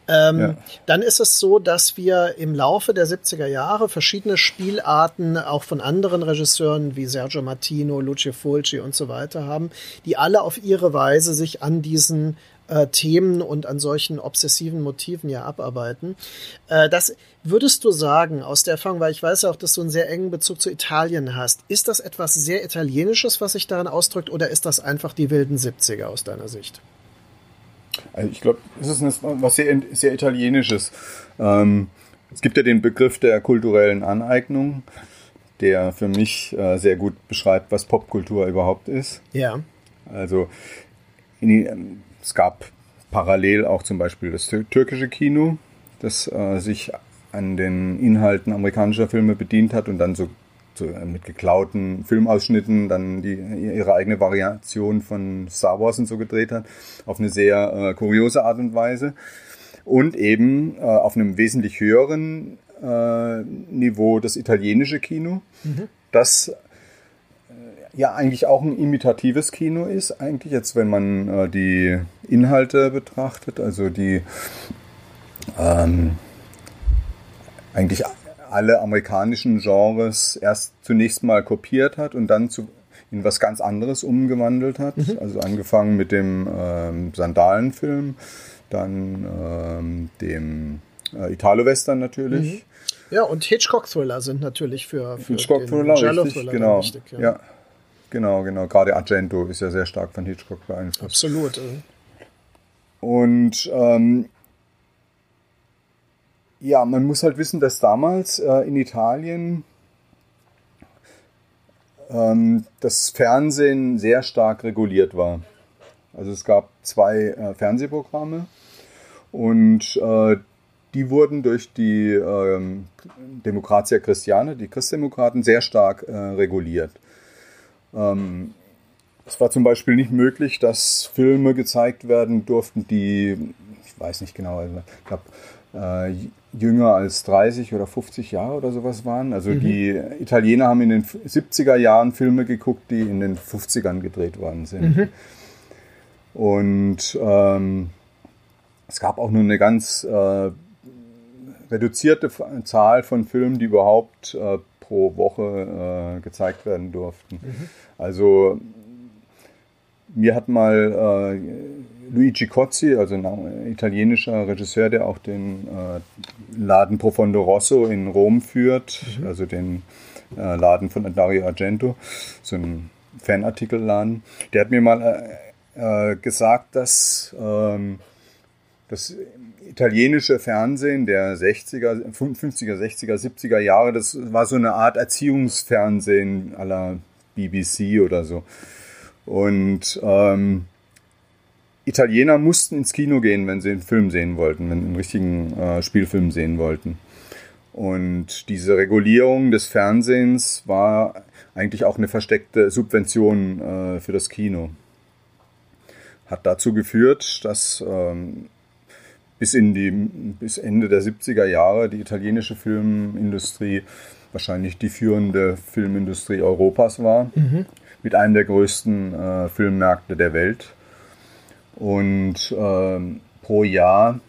Ähm, ja. Dann ist es so, dass wir im Laufe der 70er Jahre verschiedene Spielarten auch von anderen Regisseuren wie Sergio Martino, Lucio Fulci und so weiter haben, die alle auf ihre Weise sich an diesen äh, Themen und an solchen obsessiven Motiven ja abarbeiten. Äh, das würdest du sagen, aus der Erfahrung, weil ich weiß ja auch, dass du einen sehr engen Bezug zu Italien hast, ist das etwas sehr Italienisches, was sich daran ausdrückt, oder ist das einfach die wilden 70er aus deiner Sicht? Also ich glaube, es ist was sehr, sehr Italienisches. Ähm, es gibt ja den Begriff der kulturellen Aneignung, der für mich äh, sehr gut beschreibt, was Popkultur überhaupt ist. Ja. Also in, es gab parallel auch zum Beispiel das türkische Kino, das äh, sich an den Inhalten amerikanischer Filme bedient hat und dann so, so äh, mit geklauten Filmausschnitten dann die, ihre eigene Variation von Star Wars und so gedreht hat, auf eine sehr äh, kuriose Art und Weise. Und eben äh, auf einem wesentlich höheren äh, Niveau das italienische Kino, mhm. das ja eigentlich auch ein imitatives Kino ist, eigentlich jetzt, wenn man äh, die Inhalte betrachtet, also die ähm, eigentlich alle amerikanischen Genres erst zunächst mal kopiert hat und dann zu, in was ganz anderes umgewandelt hat. Mhm. Also angefangen mit dem ähm, Sandalenfilm, dann ähm, dem äh, Italo-Western natürlich. Mhm. Ja, und Hitchcock-Thriller sind natürlich für, für Hitchcock-Thriller, genau. Wichtig, ja. ja. Genau, genau. Gerade Argento ist ja sehr stark von Hitchcock beeinflusst. Absolut. Und ähm, ja, man muss halt wissen, dass damals äh, in Italien ähm, das Fernsehen sehr stark reguliert war. Also es gab zwei äh, Fernsehprogramme und äh, die wurden durch die ähm, Demokratia Christiane, die Christdemokraten, sehr stark äh, reguliert. Ähm, es war zum Beispiel nicht möglich, dass Filme gezeigt werden durften, die, ich weiß nicht genau, also ich glaube, äh, jünger als 30 oder 50 Jahre oder sowas waren. Also mhm. die Italiener haben in den 70er Jahren Filme geguckt, die in den 50ern gedreht worden sind. Mhm. Und ähm, es gab auch nur eine ganz äh, reduzierte Zahl von Filmen, die überhaupt äh, pro Woche äh, gezeigt werden durften. Mhm. Also mir hat mal äh, Luigi Cozzi, also ein italienischer Regisseur, der auch den äh, Laden Profondo Rosso in Rom führt, mhm. also den äh, Laden von Dario Argento, so ein Fanartikelladen, der hat mir mal äh, äh, gesagt, dass ähm, das italienische Fernsehen der 60er, 50er, 60er, 70er Jahre, das war so eine Art Erziehungsfernsehen aller BBC oder so. Und ähm, Italiener mussten ins Kino gehen, wenn sie einen Film sehen wollten, wenn einen richtigen äh, Spielfilm sehen wollten. Und diese Regulierung des Fernsehens war eigentlich auch eine versteckte Subvention äh, für das Kino. Hat dazu geführt, dass ähm, bis in die bis Ende der 70er Jahre die italienische Filmindustrie wahrscheinlich die führende Filmindustrie Europas war, mhm. mit einem der größten äh, Filmmärkte der Welt. Und ähm, pro Jahr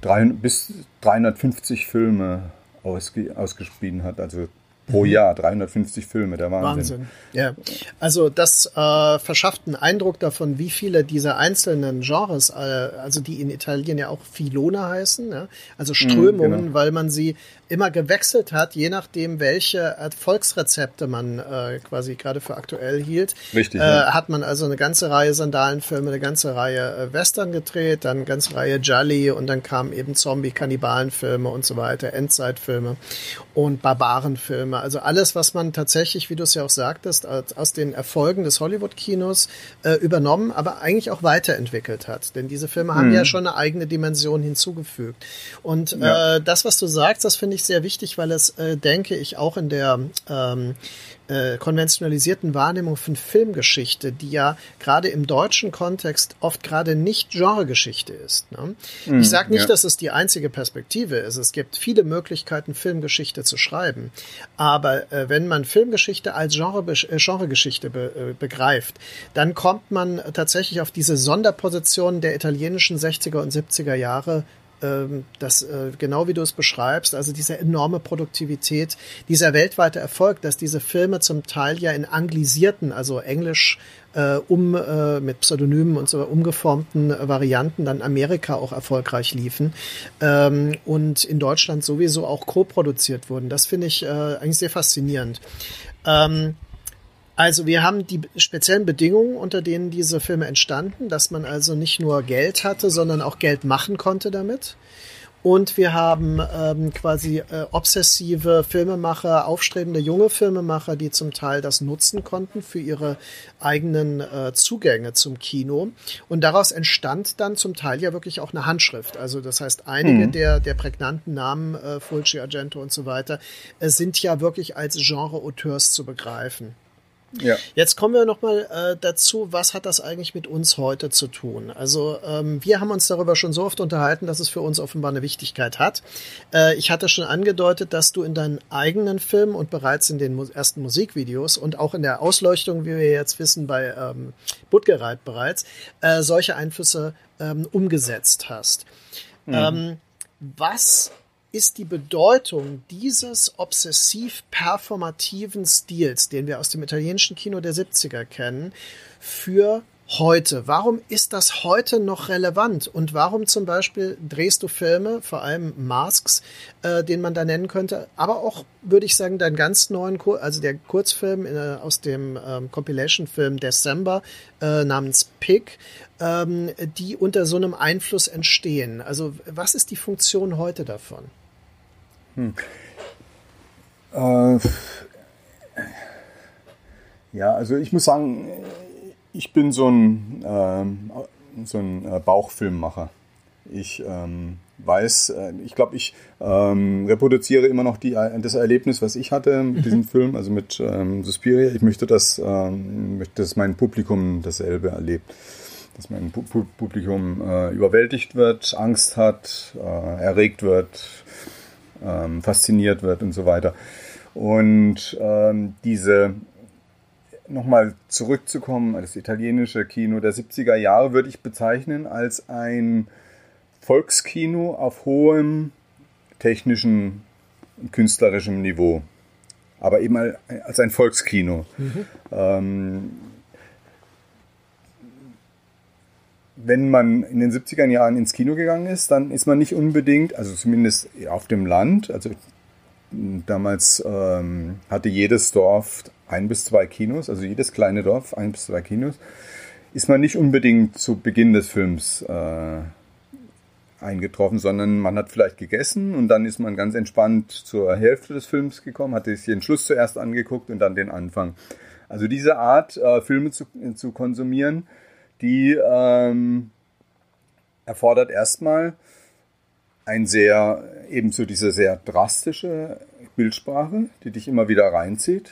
drei, bis 350 Filme ausge, ausgespielt hat, also pro mhm. Jahr 350 Filme, der Wahnsinn. Wahnsinn. Ja, also das äh, verschafft einen Eindruck davon, wie viele dieser einzelnen Genres, äh, also die in Italien ja auch Filone heißen, ja? also mhm, Strömungen, genau. weil man sie immer gewechselt hat, je nachdem, welche Erfolgsrezepte man äh, quasi gerade für aktuell hielt. Richtig. Äh, ja. Hat man also eine ganze Reihe Sandalenfilme, eine ganze Reihe äh, Western gedreht, dann eine ganze Reihe Jolly und dann kamen eben Zombie-Kannibalenfilme und so weiter, Endzeitfilme und Barbarenfilme. Also alles, was man tatsächlich, wie du es ja auch sagtest, aus den Erfolgen des Hollywood-Kinos äh, übernommen, aber eigentlich auch weiterentwickelt hat. Denn diese Filme haben hm. ja schon eine eigene Dimension hinzugefügt. Und ja. äh, das, was du sagst, das finde ich sehr wichtig, weil es, äh, denke ich, auch in der ähm, äh, konventionalisierten Wahrnehmung von Filmgeschichte, die ja gerade im deutschen Kontext oft gerade nicht Genregeschichte ist. Ne? Mm, ich sage nicht, ja. dass es die einzige Perspektive ist. Es gibt viele Möglichkeiten, Filmgeschichte zu schreiben. Aber äh, wenn man Filmgeschichte als Genre, äh, Genregeschichte be, äh, begreift, dann kommt man tatsächlich auf diese Sonderposition der italienischen 60er und 70er Jahre ähm, das äh, genau wie du es beschreibst, also diese enorme Produktivität, dieser weltweite Erfolg, dass diese Filme zum Teil ja in anglisierten, also englisch äh, um äh, mit Pseudonymen und so umgeformten Varianten dann Amerika auch erfolgreich liefen ähm, und in Deutschland sowieso auch co-produziert wurden. Das finde ich äh, eigentlich sehr faszinierend. Ähm, also wir haben die speziellen Bedingungen, unter denen diese Filme entstanden, dass man also nicht nur Geld hatte, sondern auch Geld machen konnte damit. Und wir haben ähm, quasi äh, obsessive Filmemacher, aufstrebende junge Filmemacher, die zum Teil das nutzen konnten für ihre eigenen äh, Zugänge zum Kino. Und daraus entstand dann zum Teil ja wirklich auch eine Handschrift. Also das heißt, einige mhm. der, der prägnanten Namen, äh, Fulci, Argento und so weiter, äh, sind ja wirklich als Genre-Auteurs zu begreifen. Ja. Jetzt kommen wir nochmal äh, dazu, was hat das eigentlich mit uns heute zu tun? Also ähm, wir haben uns darüber schon so oft unterhalten, dass es für uns offenbar eine Wichtigkeit hat. Äh, ich hatte schon angedeutet, dass du in deinen eigenen Filmen und bereits in den mu ersten Musikvideos und auch in der Ausleuchtung, wie wir jetzt wissen, bei ähm, Budgereit bereits, äh, solche Einflüsse ähm, umgesetzt hast. Mhm. Ähm, was ist die Bedeutung dieses obsessiv performativen Stils, den wir aus dem italienischen Kino der 70er kennen, für heute? Warum ist das heute noch relevant? Und warum zum Beispiel drehst du Filme, vor allem Masks, äh, den man da nennen könnte, aber auch, würde ich sagen, deinen ganz neuen, Kur also der Kurzfilm äh, aus dem ähm, Compilation-Film December äh, namens Pig, ähm, die unter so einem Einfluss entstehen. Also was ist die Funktion heute davon? Hm. Äh, ja, also ich muss sagen, ich bin so ein, äh, so ein äh, Bauchfilmmacher. Ich ähm, weiß, äh, ich glaube, ich ähm, reproduziere immer noch die, das Erlebnis, was ich hatte mit diesem Film, also mit ähm, Suspiria. Ich möchte, dass, ähm, dass mein Publikum dasselbe erlebt. Dass mein Pu Publikum äh, überwältigt wird, Angst hat, äh, erregt wird, ähm, fasziniert wird und so weiter. Und ähm, diese, nochmal zurückzukommen, das italienische Kino der 70er Jahre würde ich bezeichnen als ein Volkskino auf hohem technischen und künstlerischem Niveau. Aber eben als ein Volkskino. Mhm. Ähm, wenn man in den 70er Jahren ins Kino gegangen ist, dann ist man nicht unbedingt, also zumindest auf dem Land, also damals ähm, hatte jedes Dorf ein bis zwei Kinos, also jedes kleine Dorf ein bis zwei Kinos, ist man nicht unbedingt zu Beginn des Films äh, eingetroffen, sondern man hat vielleicht gegessen und dann ist man ganz entspannt zur Hälfte des Films gekommen, hat sich den Schluss zuerst angeguckt und dann den Anfang. Also diese Art, äh, Filme zu, zu konsumieren, die ähm, erfordert erstmal ein sehr, ebenso diese sehr drastische Bildsprache, die dich immer wieder reinzieht,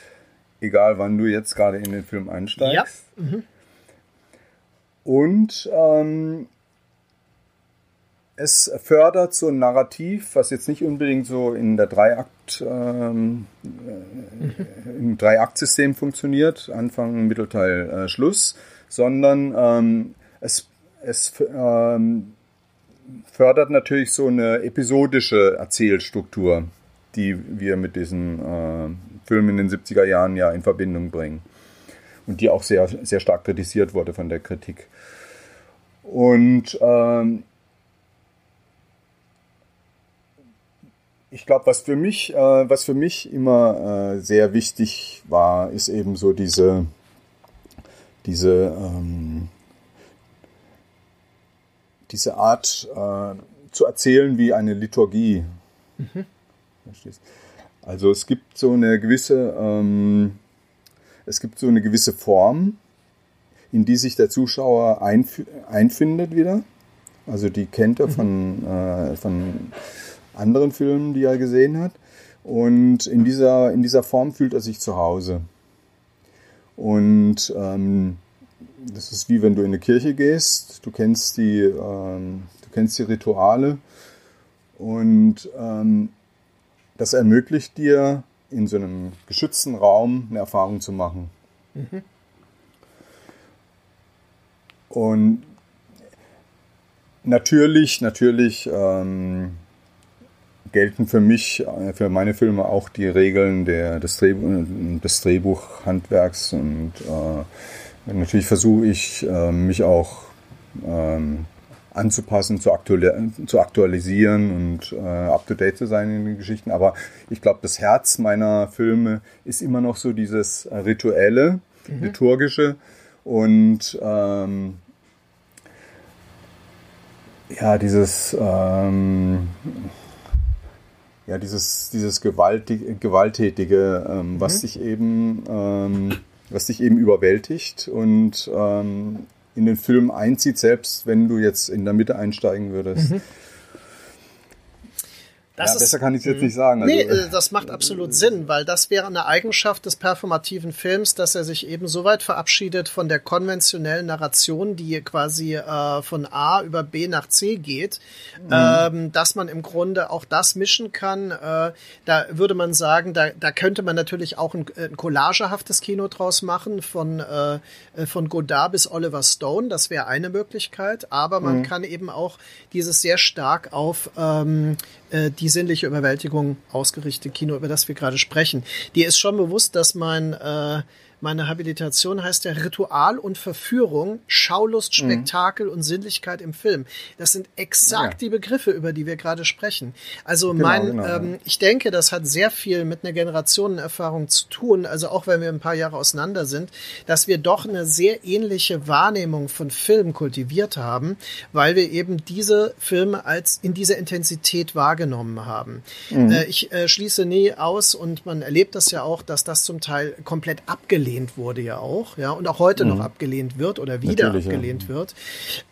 egal wann du jetzt gerade in den Film einsteigst. Ja. Mhm. Und ähm, es fördert so ein Narrativ, was jetzt nicht unbedingt so in der Dreiakt, ähm, äh, im Dreiakt-System funktioniert, Anfang, Mittelteil, äh, Schluss, sondern ähm, es, es ähm, fördert natürlich so eine episodische Erzählstruktur, die wir mit diesen äh, Filmen in den 70er Jahren ja in Verbindung bringen. Und die auch sehr, sehr stark kritisiert wurde von der Kritik. Und ähm, ich glaube, was für mich, äh, was für mich immer äh, sehr wichtig war, ist eben so diese, diese, ähm, diese Art äh, zu erzählen wie eine Liturgie. Mhm. Also es gibt so eine gewisse, ähm, es gibt so eine gewisse Form, in die sich der Zuschauer einf einfindet wieder. Also die kennt er mhm. von, äh, von anderen Filmen, die er gesehen hat. Und in dieser, in dieser Form fühlt er sich zu Hause. Und ähm, das ist wie wenn du in eine Kirche gehst. Du kennst die, ähm, du kennst die Rituale. Und ähm, das ermöglicht dir, in so einem geschützten Raum eine Erfahrung zu machen. Mhm. Und natürlich, natürlich ähm, gelten für mich, äh, für meine Filme auch die Regeln der, des, Drehbuch, des Drehbuchhandwerks und äh, natürlich versuche ich äh, mich auch ähm, anzupassen, zu, aktuali zu aktualisieren und äh, up-to-date zu sein in den Geschichten. Aber ich glaube, das Herz meiner Filme ist immer noch so dieses rituelle, mhm. liturgische und ähm, ja, dieses ähm, ja, dieses, dieses Gewaltig, Gewalttätige, ähm, mhm. was dich eben, ähm, was dich eben überwältigt und ähm, in den Film einzieht, selbst wenn du jetzt in der Mitte einsteigen würdest. Mhm. Das ja, ist, besser kann ich es jetzt mhm. nicht sagen. Also, nee, äh, das macht absolut Sinn, weil das wäre eine Eigenschaft des performativen Films, dass er sich eben so weit verabschiedet von der konventionellen Narration, die quasi äh, von A über B nach C geht, mhm. ähm, dass man im Grunde auch das mischen kann. Äh, da würde man sagen, da, da könnte man natürlich auch ein, ein collagehaftes Kino draus machen, von, äh, von Godard bis Oliver Stone. Das wäre eine Möglichkeit, aber man mhm. kann eben auch dieses sehr stark auf ähm, äh, die sinnliche Überwältigung ausgerichtete Kino, über das wir gerade sprechen. Dir ist schon bewusst, dass mein äh, meine Habilitation heißt ja Ritual und Verführung, Schaulust, mhm. Spektakel mhm. und Sinnlichkeit im Film. Das sind exakt ja. die Begriffe, über die wir gerade sprechen. Also genau, mein, genau, ähm, ja. ich denke, das hat sehr viel mit einer Generationenerfahrung zu tun. Also auch wenn wir ein paar Jahre auseinander sind, dass wir doch eine sehr ähnliche Wahrnehmung von Film kultiviert haben, weil wir eben diese Filme als in dieser Intensität wahrgenommen haben. Mhm. Äh, ich äh, schließe nie aus und man erlebt das ja auch, dass das zum Teil komplett abgelehnt abgelehnt wurde ja auch, ja, und auch heute mhm. noch abgelehnt wird oder wieder Natürlich, abgelehnt ja. wird.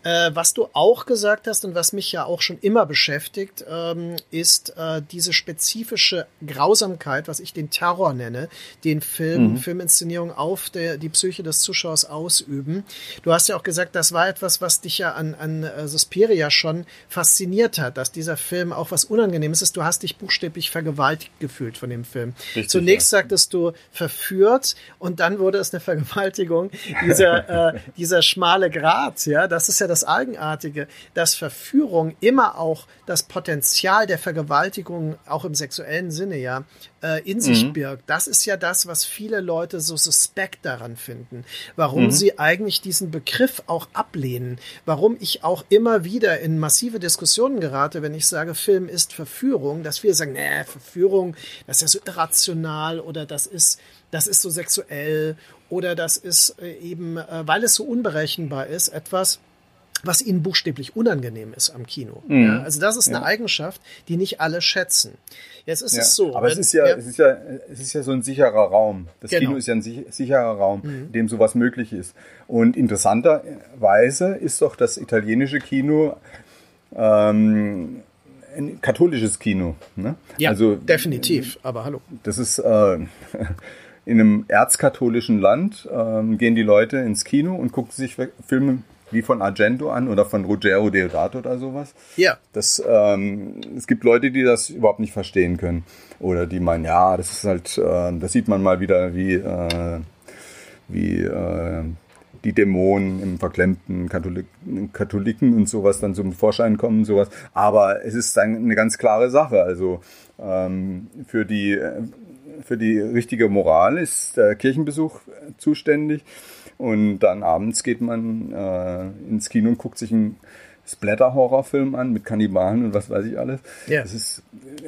Äh, was du auch gesagt hast und was mich ja auch schon immer beschäftigt, ähm, ist äh, diese spezifische Grausamkeit, was ich den Terror nenne, den Film, mhm. Filminszenierung auf der, die Psyche des Zuschauers ausüben. Du hast ja auch gesagt, das war etwas, was dich ja an, an äh, Suspiria schon fasziniert hat, dass dieser Film auch was Unangenehmes ist. Du hast dich buchstäblich vergewaltigt gefühlt von dem Film. Richtig, Zunächst ja. sagtest du verführt und dann dann wurde es eine Vergewaltigung. Dieser, äh, dieser schmale Grat, ja, das ist ja das Eigenartige, dass Verführung immer auch das Potenzial der Vergewaltigung, auch im sexuellen Sinne, ja, äh, in sich mhm. birgt. Das ist ja das, was viele Leute so suspekt daran finden. Warum mhm. sie eigentlich diesen Begriff auch ablehnen. Warum ich auch immer wieder in massive Diskussionen gerate, wenn ich sage, Film ist Verführung, dass wir sagen, nee, Verführung, das ist ja so irrational oder das ist, das ist so sexuell oder das ist äh, eben, äh, weil es so unberechenbar ist, etwas, was ihnen buchstäblich unangenehm ist am Kino. Mhm. Ja, also das ist eine ja. Eigenschaft, die nicht alle schätzen. Jetzt ist ja. es so. Aber wenn, es ist ja, es ist ja, es ist ja so ein sicherer Raum. Das genau. Kino ist ja ein sicherer Raum, mhm. in dem sowas möglich ist. Und interessanterweise ist doch das italienische Kino ähm, ein katholisches Kino. Ne? Ja, also, definitiv. Aber hallo. Das ist äh, in einem erzkatholischen Land ähm, gehen die Leute ins Kino und gucken sich Filme wie von Argento an oder von Ruggero Deodato oder sowas. Ja. Das, ähm, es gibt Leute, die das überhaupt nicht verstehen können. Oder die meinen, ja, das ist halt, äh, das sieht man mal wieder, wie, äh, wie äh, die Dämonen im verklemmten Katholik Katholiken und sowas dann zum Vorschein kommen, sowas. Aber es ist eine ganz klare Sache. Also ähm, für die für die richtige Moral ist der Kirchenbesuch zuständig. Und dann abends geht man äh, ins Kino und guckt sich einen Splatter-Horrorfilm an mit Kannibalen und was weiß ich alles. Ja. Das ist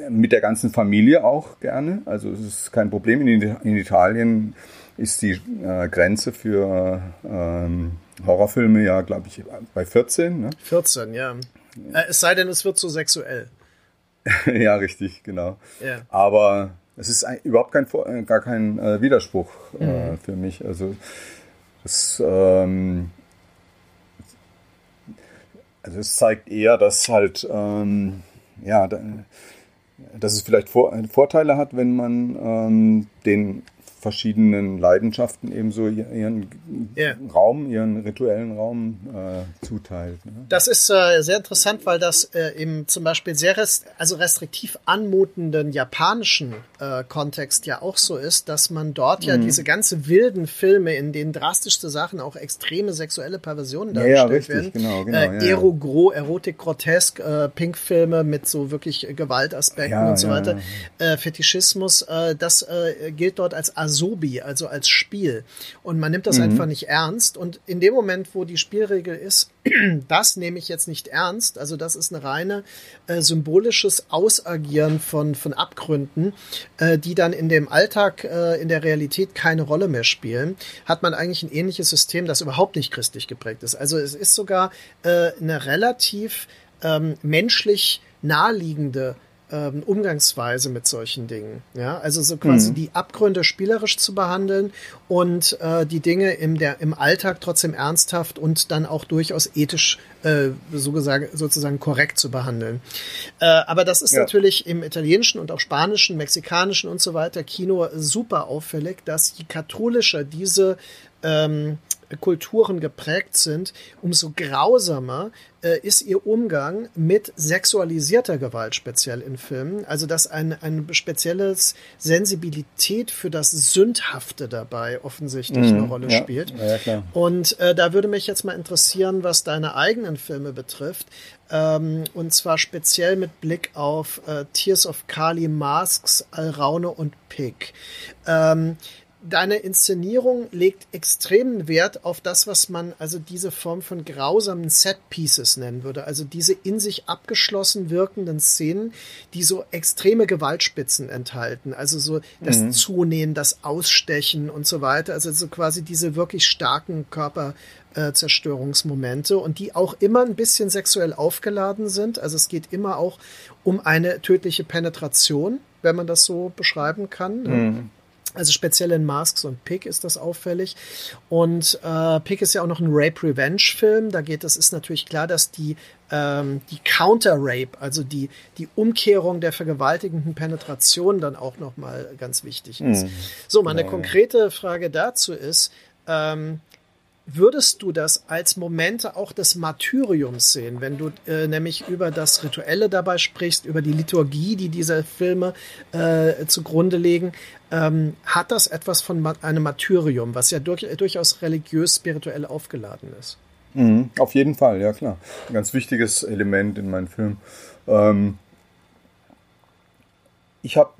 mit der ganzen Familie auch gerne. Also es ist kein Problem. In, in Italien ist die äh, Grenze für ähm, Horrorfilme ja, glaube ich, bei 14. Ne? 14, ja. Äh, es sei denn, es wird so sexuell. ja, richtig, genau. Ja. Aber es ist ein, überhaupt kein, äh, gar kein äh, Widerspruch äh, mhm. für mich. Also das, ähm, also es zeigt eher, dass halt, ähm, ja, dass es vielleicht Vor Vorteile hat, wenn man ähm, den verschiedenen Leidenschaften ebenso ihren yeah. Raum, ihren rituellen Raum äh, zuteilt. Ne? Das ist äh, sehr interessant, weil das äh, im zum Beispiel sehr rest also restriktiv anmutenden japanischen äh, Kontext ja auch so ist, dass man dort mhm. ja diese ganze wilden Filme, in denen drastischste Sachen, auch extreme sexuelle Perversionen dargestellt ja, ja, richtig, werden, genau, genau, äh, ja, Ero, Erotik, Grotesk, äh, Pink-Filme mit so wirklich Gewaltaspekten und so weiter, Fetischismus, das gilt dort als Asobi, also als Spiel. Und man nimmt das mhm. einfach nicht ernst. Und in dem Moment, wo die Spielregel ist, das nehme ich jetzt nicht ernst, also das ist eine reine äh, symbolisches Ausagieren von, von Abgründen, äh, die dann in dem Alltag, äh, in der Realität keine Rolle mehr spielen, hat man eigentlich ein ähnliches System, das überhaupt nicht christlich geprägt ist. Also es ist sogar äh, eine relativ ähm, menschlich naheliegende ähm, Umgangsweise mit solchen Dingen. Ja, also so quasi mhm. die Abgründe spielerisch zu behandeln und äh, die Dinge im, der, im Alltag trotzdem ernsthaft und dann auch durchaus ethisch äh, so gesagt, sozusagen korrekt zu behandeln. Äh, aber das ist ja. natürlich im italienischen und auch spanischen, mexikanischen und so weiter Kino super auffällig, dass je katholischer diese ähm, Kulturen geprägt sind, umso grausamer äh, ist ihr Umgang mit sexualisierter Gewalt speziell in Filmen. Also dass ein, ein spezielles Sensibilität für das Sündhafte dabei offensichtlich mhm, eine Rolle ja, spielt. Ja, Und äh, da würde mich jetzt mal interessieren, was deine eigenen Filme betrifft. Ähm, und zwar speziell mit Blick auf äh, Tears of Kali, Masks, Alraune und Pig. Ähm, deine Inszenierung legt extremen Wert auf das, was man also diese Form von grausamen Set Pieces nennen würde. Also diese in sich abgeschlossen wirkenden Szenen, die so extreme Gewaltspitzen enthalten. Also so das mhm. Zunähen, das Ausstechen und so weiter. Also so quasi diese wirklich starken Körperzerstörungsmomente und die auch immer ein bisschen sexuell aufgeladen sind. Also es geht immer auch um eine tödliche Penetration, wenn man das so beschreiben kann. Mhm. Also speziell in Masks und Pig ist das auffällig. Und äh, Pig ist ja auch noch ein Rape-Revenge-Film. Da geht es, ist natürlich klar, dass die, ähm, die Counter-Rape, also die, die Umkehrung der vergewaltigenden Penetration dann auch nochmal ganz wichtig ist. Mhm. So, meine konkrete Frage dazu ist, ähm, würdest du das als Momente auch des Martyriums sehen, wenn du äh, nämlich über das Rituelle dabei sprichst, über die Liturgie, die diese Filme äh, zugrunde legen, ähm, hat das etwas von einem Martyrium, was ja durch, durchaus religiös-spirituell aufgeladen ist? Mhm, auf jeden Fall, ja klar. Ein ganz wichtiges Element in meinem Film. Ähm, ich habe,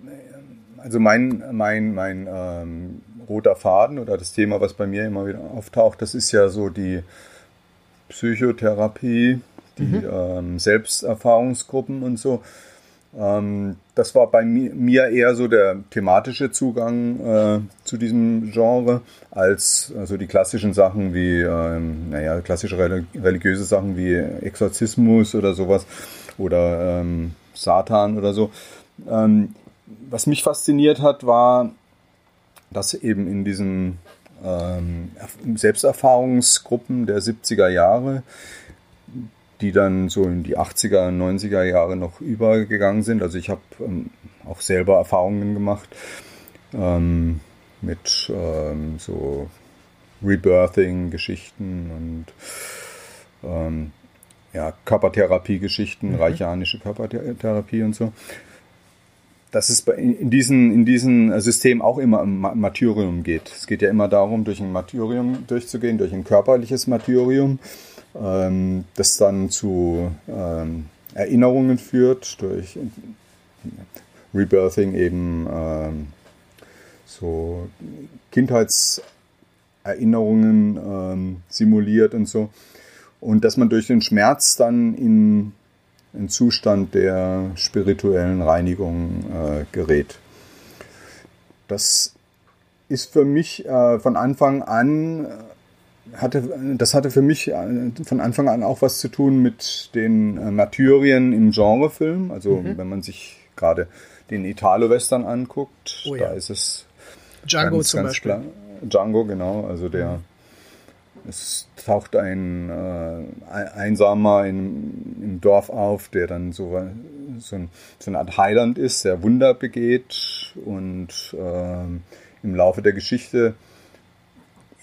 also mein, mein, mein ähm, roter Faden oder das Thema, was bei mir immer wieder auftaucht, das ist ja so die Psychotherapie, die mhm. ähm, Selbsterfahrungsgruppen und so. Ähm, das war bei mir eher so der thematische Zugang äh, zu diesem Genre als also die klassischen Sachen wie, ähm, naja, klassische religiöse Sachen wie Exorzismus oder sowas oder ähm, Satan oder so. Ähm, was mich fasziniert hat, war, dass eben in diesen ähm, Selbsterfahrungsgruppen der 70er Jahre, die dann so in die 80er, 90er Jahre noch übergegangen sind. Also ich habe ähm, auch selber Erfahrungen gemacht ähm, mit ähm, so Rebirthing-Geschichten und ähm, ja, Körpertherapie-Geschichten, mhm. reichianische Körpertherapie und so. Dass es in diesen, in diesen System auch immer um Martyrium geht. Es geht ja immer darum, durch ein Martyrium durchzugehen, durch ein körperliches Martyrium, ähm, das dann zu ähm, Erinnerungen führt, durch Rebirthing eben ähm, so Kindheitserinnerungen simuliert und so und dass man durch den Schmerz dann in einen Zustand der spirituellen Reinigung äh, gerät. Das ist für mich äh, von Anfang an hatte, das hatte für mich äh, von Anfang an auch was zu tun mit den äh, Martyrien im Genrefilm. Also mhm. wenn man sich gerade den Italo-Western anguckt, oh, ja. da ist es Django ganz, zum ganz Beispiel. Klar. Django, genau. Also der mhm es taucht ein äh, Einsamer in, im Dorf auf, der dann so, so, ein, so eine Art Heiland ist, der Wunder begeht und äh, im Laufe der Geschichte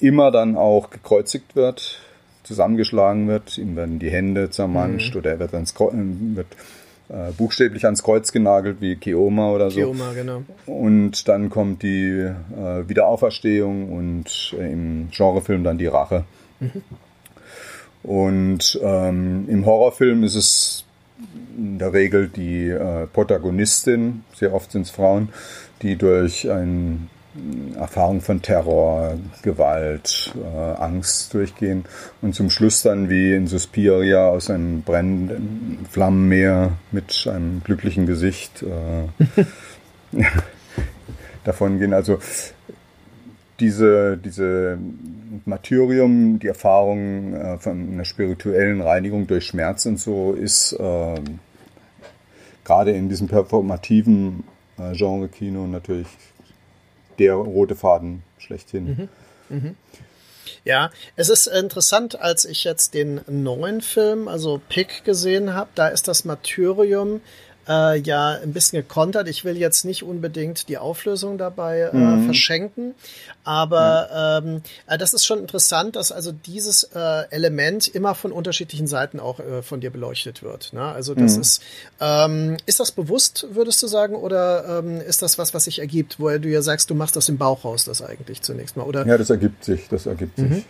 immer dann auch gekreuzigt wird, zusammengeschlagen wird, ihm werden die Hände zermanscht mhm. oder er wird, ans, wird äh, buchstäblich ans Kreuz genagelt, wie Keoma oder so. Keoma, genau. Und dann kommt die äh, Wiederauferstehung und äh, im Genrefilm dann die Rache. Mhm. Und ähm, im Horrorfilm ist es in der Regel die äh, Protagonistin, sehr oft sind es Frauen, die durch eine Erfahrung von Terror, Gewalt, äh, Angst durchgehen und zum Schluss dann wie in Suspiria aus einem brennenden Flammenmeer mit einem glücklichen Gesicht äh, davon gehen. Also diese, diese Martyrium, die Erfahrung äh, von einer spirituellen Reinigung durch Schmerz und so ist äh, gerade in diesem performativen äh, Genre-Kino natürlich der rote Faden schlechthin. Mhm. Mhm. Ja, es ist interessant, als ich jetzt den neuen Film, also Pick, gesehen habe, da ist das Martyrium äh, ja ein bisschen gekontert. Ich will jetzt nicht unbedingt die Auflösung dabei äh, mhm. verschenken, aber mhm. ähm, äh, das ist schon interessant, dass also dieses äh, Element immer von unterschiedlichen Seiten auch äh, von dir beleuchtet wird. Ne? Also das mhm. ist, ähm, ist das bewusst, würdest du sagen, oder ähm, ist das was, was sich ergibt, wo du ja sagst, du machst das im Bauch raus, das eigentlich zunächst mal, oder? Ja, das ergibt sich, das ergibt sich.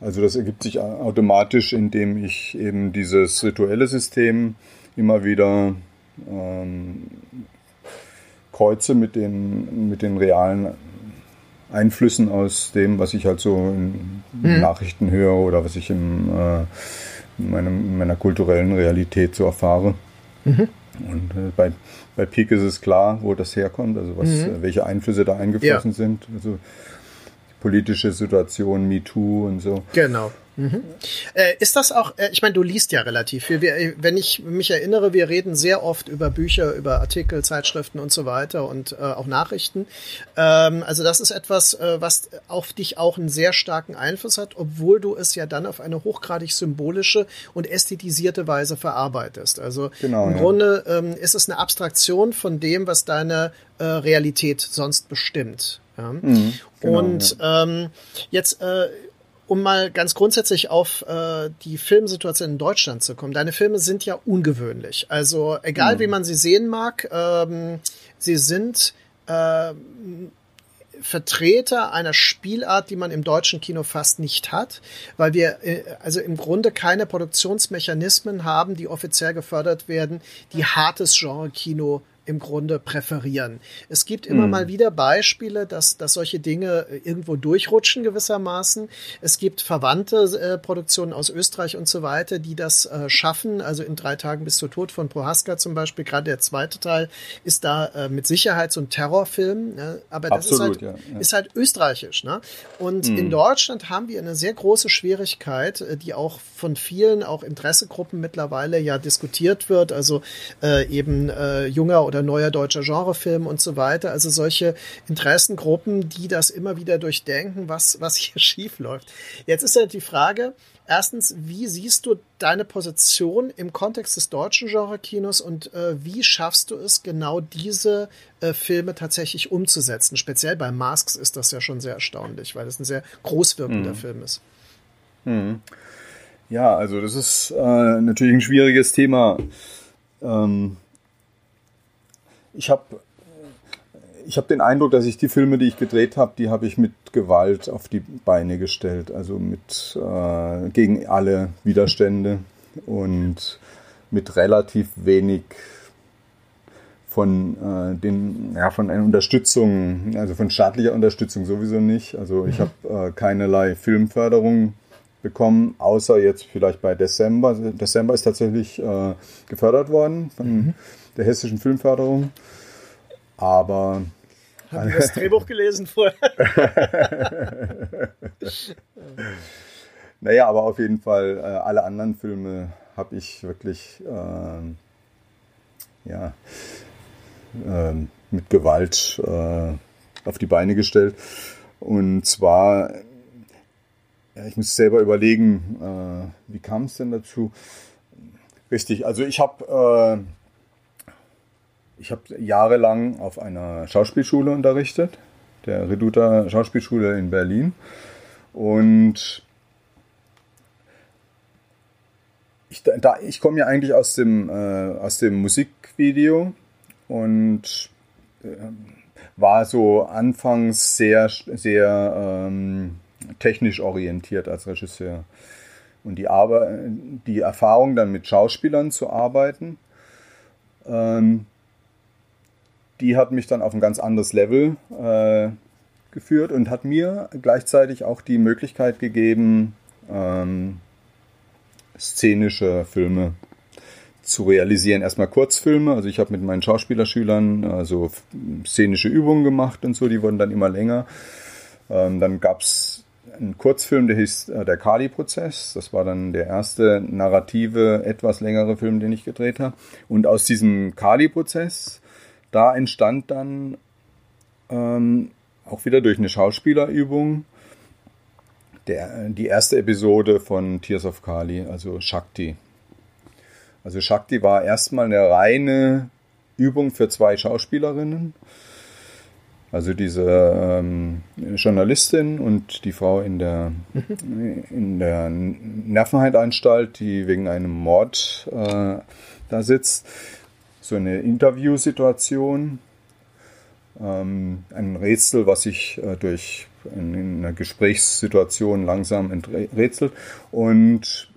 Also das ergibt sich automatisch, indem ich eben dieses rituelle System immer wieder ähm, kreuze mit den, mit den realen Einflüssen aus dem, was ich halt so in mhm. Nachrichten höre oder was ich im, äh, in, meinem, in meiner kulturellen Realität so erfahre. Mhm. Und äh, bei, bei Peak ist es klar, wo das herkommt, also was, mhm. welche Einflüsse da eingeflossen ja. sind. Also politische Situation, MeToo und so. Genau. Mhm. Äh, ist das auch, äh, ich meine, du liest ja relativ viel. Wir, wenn ich mich erinnere, wir reden sehr oft über Bücher, über Artikel, Zeitschriften und so weiter und äh, auch Nachrichten. Ähm, also das ist etwas, äh, was auf dich auch einen sehr starken Einfluss hat, obwohl du es ja dann auf eine hochgradig symbolische und ästhetisierte Weise verarbeitest. Also genau, im ja. Grunde ähm, ist es eine Abstraktion von dem, was deine äh, Realität sonst bestimmt. Ja. Mhm, genau, und ja. ähm, jetzt äh, um mal ganz grundsätzlich auf äh, die Filmsituation in Deutschland zu kommen. Deine Filme sind ja ungewöhnlich. Also egal mhm. wie man sie sehen mag, ähm, sie sind äh, Vertreter einer Spielart, die man im deutschen Kino fast nicht hat, weil wir äh, also im Grunde keine Produktionsmechanismen haben, die offiziell gefördert werden, die hartes Genre-Kino im Grunde präferieren. Es gibt immer mhm. mal wieder Beispiele, dass, dass solche Dinge äh, irgendwo durchrutschen gewissermaßen. Es gibt verwandte äh, Produktionen aus Österreich und so weiter, die das äh, schaffen. Also in drei Tagen bis zu Tod von Prohaska zum Beispiel, gerade der zweite Teil ist da äh, mit Sicherheit so ein Terrorfilm. Ne? Aber das Absolut, ist, halt, ja, ja. ist halt österreichisch. Ne? Und mhm. in Deutschland haben wir eine sehr große Schwierigkeit, äh, die auch von vielen, auch Interessegruppen mittlerweile ja diskutiert wird. Also äh, eben junger oder oder neuer deutscher Genrefilm und so weiter. Also solche Interessengruppen, die das immer wieder durchdenken, was, was hier schief läuft. Jetzt ist ja die Frage, erstens, wie siehst du deine Position im Kontext des deutschen Genre-Kinos und äh, wie schaffst du es, genau diese äh, Filme tatsächlich umzusetzen? Speziell bei Masks ist das ja schon sehr erstaunlich, weil es ein sehr großwirkender mhm. Film ist. Mhm. Ja, also das ist äh, natürlich ein schwieriges Thema. Ähm, ich habe ich habe den Eindruck, dass ich die Filme, die ich gedreht habe, die habe ich mit Gewalt auf die Beine gestellt, also mit äh, gegen alle Widerstände und mit relativ wenig von äh, den ja von einer Unterstützung, also von staatlicher Unterstützung sowieso nicht. Also ich mhm. habe äh, keinerlei Filmförderung bekommen, außer jetzt vielleicht bei Dezember. Dezember ist tatsächlich äh, gefördert worden von mhm der hessischen Filmförderung. Aber. Haben das Drehbuch gelesen vorher? naja, aber auf jeden Fall, äh, alle anderen Filme habe ich wirklich äh, ja, äh, mit Gewalt äh, auf die Beine gestellt. Und zwar, ja, ich muss selber überlegen, äh, wie kam es denn dazu? Richtig, also ich habe äh, ich habe jahrelang auf einer Schauspielschule unterrichtet, der Reduta Schauspielschule in Berlin. Und ich, da, ich komme ja eigentlich aus dem, äh, aus dem Musikvideo und äh, war so anfangs sehr, sehr ähm, technisch orientiert als Regisseur. Und die, Arbe die Erfahrung dann mit Schauspielern zu arbeiten, ähm, die hat mich dann auf ein ganz anderes Level äh, geführt und hat mir gleichzeitig auch die Möglichkeit gegeben, ähm, szenische Filme zu realisieren. Erstmal Kurzfilme, also ich habe mit meinen Schauspielerschülern also szenische Übungen gemacht und so, die wurden dann immer länger. Ähm, dann gab es einen Kurzfilm, der hieß äh, Der Kali-Prozess. Das war dann der erste narrative, etwas längere Film, den ich gedreht habe. Und aus diesem Kali-Prozess da entstand dann ähm, auch wieder durch eine Schauspielerübung der, die erste Episode von Tears of Kali, also Shakti. Also Shakti war erstmal eine reine Übung für zwei Schauspielerinnen. Also diese ähm, Journalistin und die Frau in der, in der Nervenheilanstalt, die wegen einem Mord äh, da sitzt so eine Interviewsituation, ähm, ein Rätsel, was sich äh, durch in, einer Gesprächssituation langsam enträtselt. Und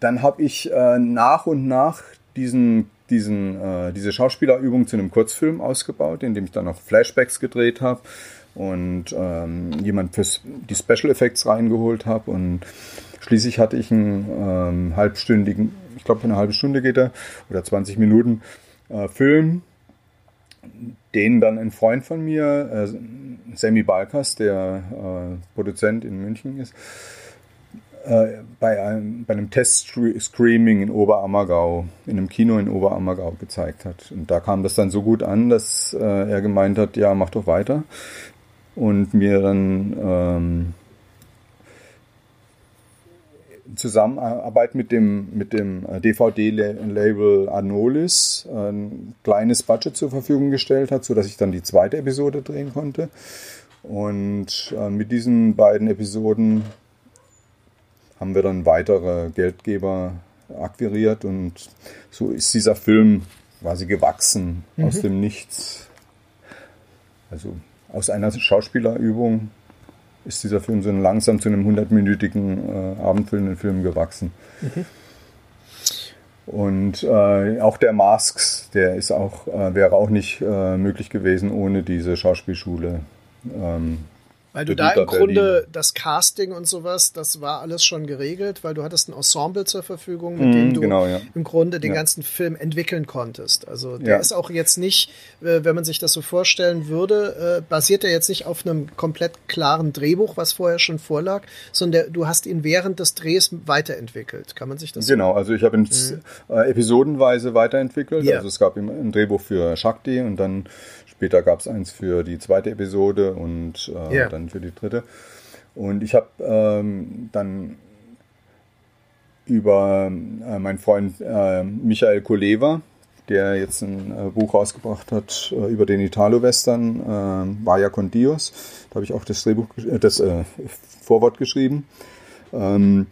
dann habe ich äh, nach und nach diesen, diesen, äh, diese Schauspielerübung zu einem Kurzfilm ausgebaut, in dem ich dann noch Flashbacks gedreht habe und ähm, jemand für die Special Effects reingeholt habe und schließlich hatte ich einen ähm, halbstündigen ich glaube, eine halbe Stunde geht er oder 20 Minuten äh, Film, den dann ein Freund von mir, äh, Sammy Balkas, der äh, Produzent in München ist, äh, bei, einem, bei einem Test-Screaming in Oberammergau, in einem Kino in Oberammergau gezeigt hat. Und da kam das dann so gut an, dass äh, er gemeint hat, ja, mach doch weiter. Und mir dann ähm, Zusammenarbeit mit dem, mit dem DVD-Label Anolis ein kleines Budget zur Verfügung gestellt hat, sodass ich dann die zweite Episode drehen konnte. Und äh, mit diesen beiden Episoden haben wir dann weitere Geldgeber akquiriert und so ist dieser Film quasi gewachsen mhm. aus dem Nichts. Also aus einer Schauspielerübung ist dieser Film so langsam zu einem 100-minütigen äh, abendfüllenden Film gewachsen. Mhm. Und äh, auch der Masks, der ist auch, äh, wäre auch nicht äh, möglich gewesen ohne diese Schauspielschule. Ähm, weil du da im Grunde das Casting und sowas, das war alles schon geregelt, weil du hattest ein Ensemble zur Verfügung, mit mm, dem du genau, ja. im Grunde den ja. ganzen Film entwickeln konntest. Also der ja. ist auch jetzt nicht, äh, wenn man sich das so vorstellen würde, äh, basiert er jetzt nicht auf einem komplett klaren Drehbuch, was vorher schon vorlag, sondern du hast ihn während des Drehs weiterentwickelt. Kann man sich das Genau, also ich habe ihn mhm. Äh, episodenweise weiterentwickelt. Also es gab ein Drehbuch für Shakti und dann Später gab es eins für die zweite Episode und äh, yeah. dann für die dritte. Und ich habe ähm, dann über äh, meinen Freund äh, Michael Koleva, der jetzt ein äh, Buch rausgebracht hat äh, über den Italo-Western, äh, Vaya con Dios. Da habe ich auch das Drehbuch, das Vorwort geschrieben. Ähm,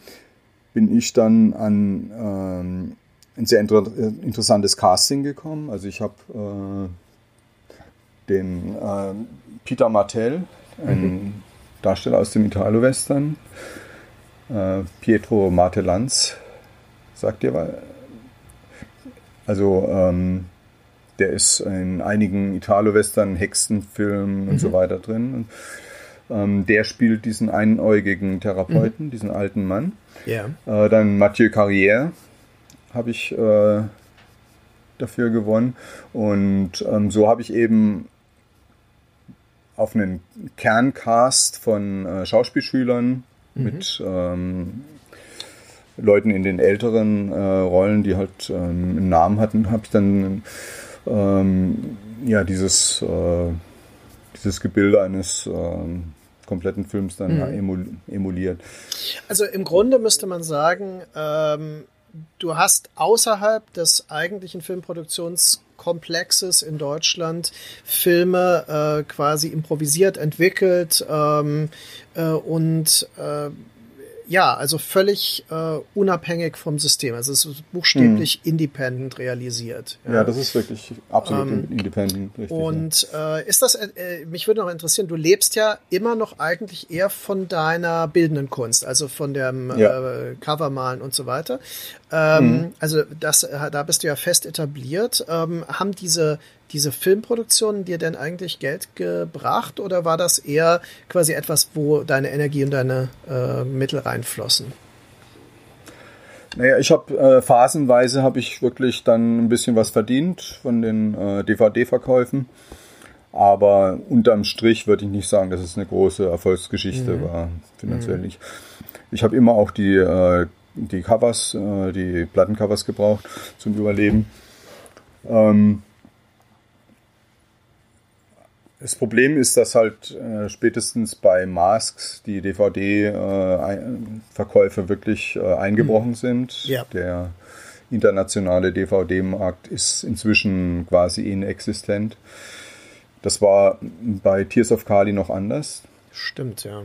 bin ich dann an ähm, ein sehr inter interessantes Casting gekommen. Also ich habe den äh, Peter Martell, ein mhm. Darsteller aus dem Italo-Western, äh, Pietro Martellanz, sagt ihr was? Also, ähm, der ist in einigen Italo-Western, Hexenfilmen mhm. und so mhm. weiter drin. Und, ähm, der spielt diesen einäugigen Therapeuten, mhm. diesen alten Mann. Ja. Äh, dann Mathieu Carrière habe ich äh, dafür gewonnen. Und ähm, so habe ich eben auf einen Kerncast von äh, Schauspielschülern mhm. mit ähm, Leuten in den älteren äh, Rollen, die halt ähm, einen Namen hatten, habe ich dann ähm, ja dieses, äh, dieses Gebilde eines ähm, kompletten Films dann mhm. emuliert. Also im Grunde müsste man sagen, ähm, du hast außerhalb des eigentlichen Filmproduktionskomplexes in Deutschland Filme äh, quasi improvisiert entwickelt ähm, äh, und äh, ja, also völlig äh, unabhängig vom System. Also es ist buchstäblich hm. independent realisiert. Ja. ja. das ist wirklich absolut ähm, independent. Richtig, und ja. äh, ist das, äh, mich würde noch interessieren, du lebst ja immer noch eigentlich eher von deiner bildenden Kunst, also von dem ja. äh, Covermalen und so weiter. Ähm, mhm. Also das, äh, da bist du ja fest etabliert. Ähm, haben diese diese Filmproduktionen dir denn eigentlich Geld gebracht oder war das eher quasi etwas, wo deine Energie und deine äh, Mittel reinflossen? Naja, ich habe äh, phasenweise habe ich wirklich dann ein bisschen was verdient von den äh, DVD-Verkäufen. Aber unterm Strich würde ich nicht sagen, dass es eine große Erfolgsgeschichte mhm. war, finanziell mhm. nicht. Ich habe immer auch die, äh, die Covers, äh, die Plattencovers gebraucht zum Überleben. Ähm, das Problem ist, dass halt äh, spätestens bei Masks die DVD-Verkäufe äh, wirklich äh, eingebrochen mhm. sind. Ja. Der internationale DVD-Markt ist inzwischen quasi inexistent. Das war bei Tears of Kali noch anders. Stimmt, ja.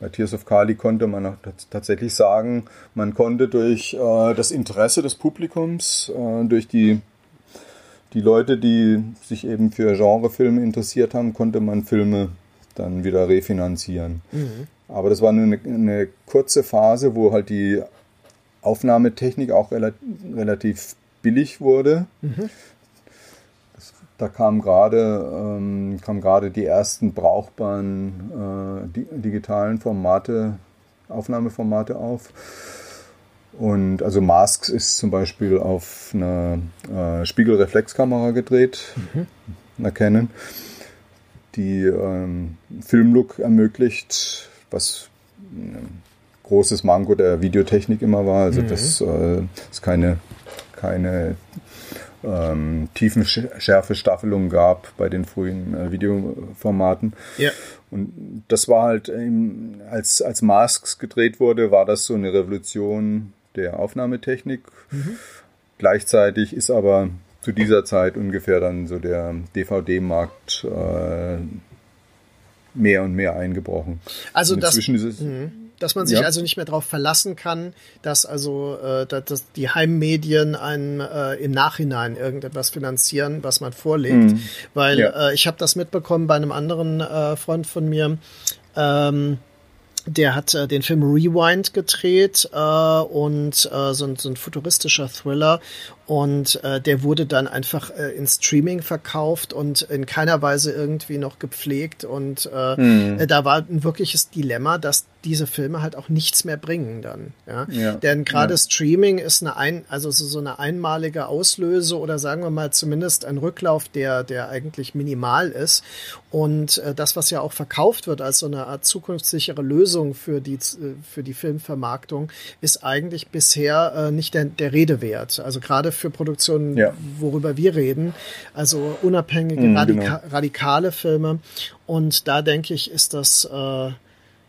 Bei Tears of Kali konnte man tatsächlich sagen, man konnte durch äh, das Interesse des Publikums, äh, durch die die Leute, die sich eben für Genrefilme interessiert haben, konnte man Filme dann wieder refinanzieren. Mhm. Aber das war nur eine, eine, kurze Phase, wo halt die Aufnahmetechnik auch relativ billig wurde. Mhm. Das, da kamen gerade ähm, kam die ersten brauchbaren äh, digitalen Formate, Aufnahmeformate auf. Und also Masks ist zum Beispiel auf einer äh, Spiegelreflexkamera gedreht, mhm. einer Canon, die ähm, Filmlook ermöglicht, was ein großes Manko der Videotechnik immer war. Also mhm. dass äh, es keine, keine ähm, Tiefenschärfe-Staffelung gab bei den frühen äh, Videoformaten. Ja. Und das war halt, ähm, als, als Masks gedreht wurde, war das so eine Revolution der Aufnahmetechnik. Mhm. Gleichzeitig ist aber zu dieser Zeit ungefähr dann so der DVD-Markt äh, mehr und mehr eingebrochen. Also das, es, mh, dass man sich ja. also nicht mehr darauf verlassen kann, dass also äh, dass die Heimmedien einen äh, im Nachhinein irgendetwas finanzieren, was man vorlegt. Mhm. Weil ja. äh, ich habe das mitbekommen bei einem anderen äh, Freund von mir. Ähm, der hat äh, den Film Rewind gedreht äh, und äh, so, ein, so ein futuristischer Thriller und äh, der wurde dann einfach äh, in Streaming verkauft und in keiner Weise irgendwie noch gepflegt und äh, mhm. äh, da war ein wirkliches Dilemma, dass diese Filme halt auch nichts mehr bringen dann. Ja? ja. Denn gerade ja. Streaming ist eine ein, also so, eine einmalige Auslöse oder sagen wir mal zumindest ein Rücklauf, der, der eigentlich minimal ist. Und äh, das, was ja auch verkauft wird als so eine Art zukunftssichere Lösung für die, äh, für die Filmvermarktung, ist eigentlich bisher äh, nicht der, der Rede wert. Also gerade für Produktionen, ja. worüber wir reden. Also unabhängige, mm, radika genau. radikale Filme. Und da denke ich, ist das äh,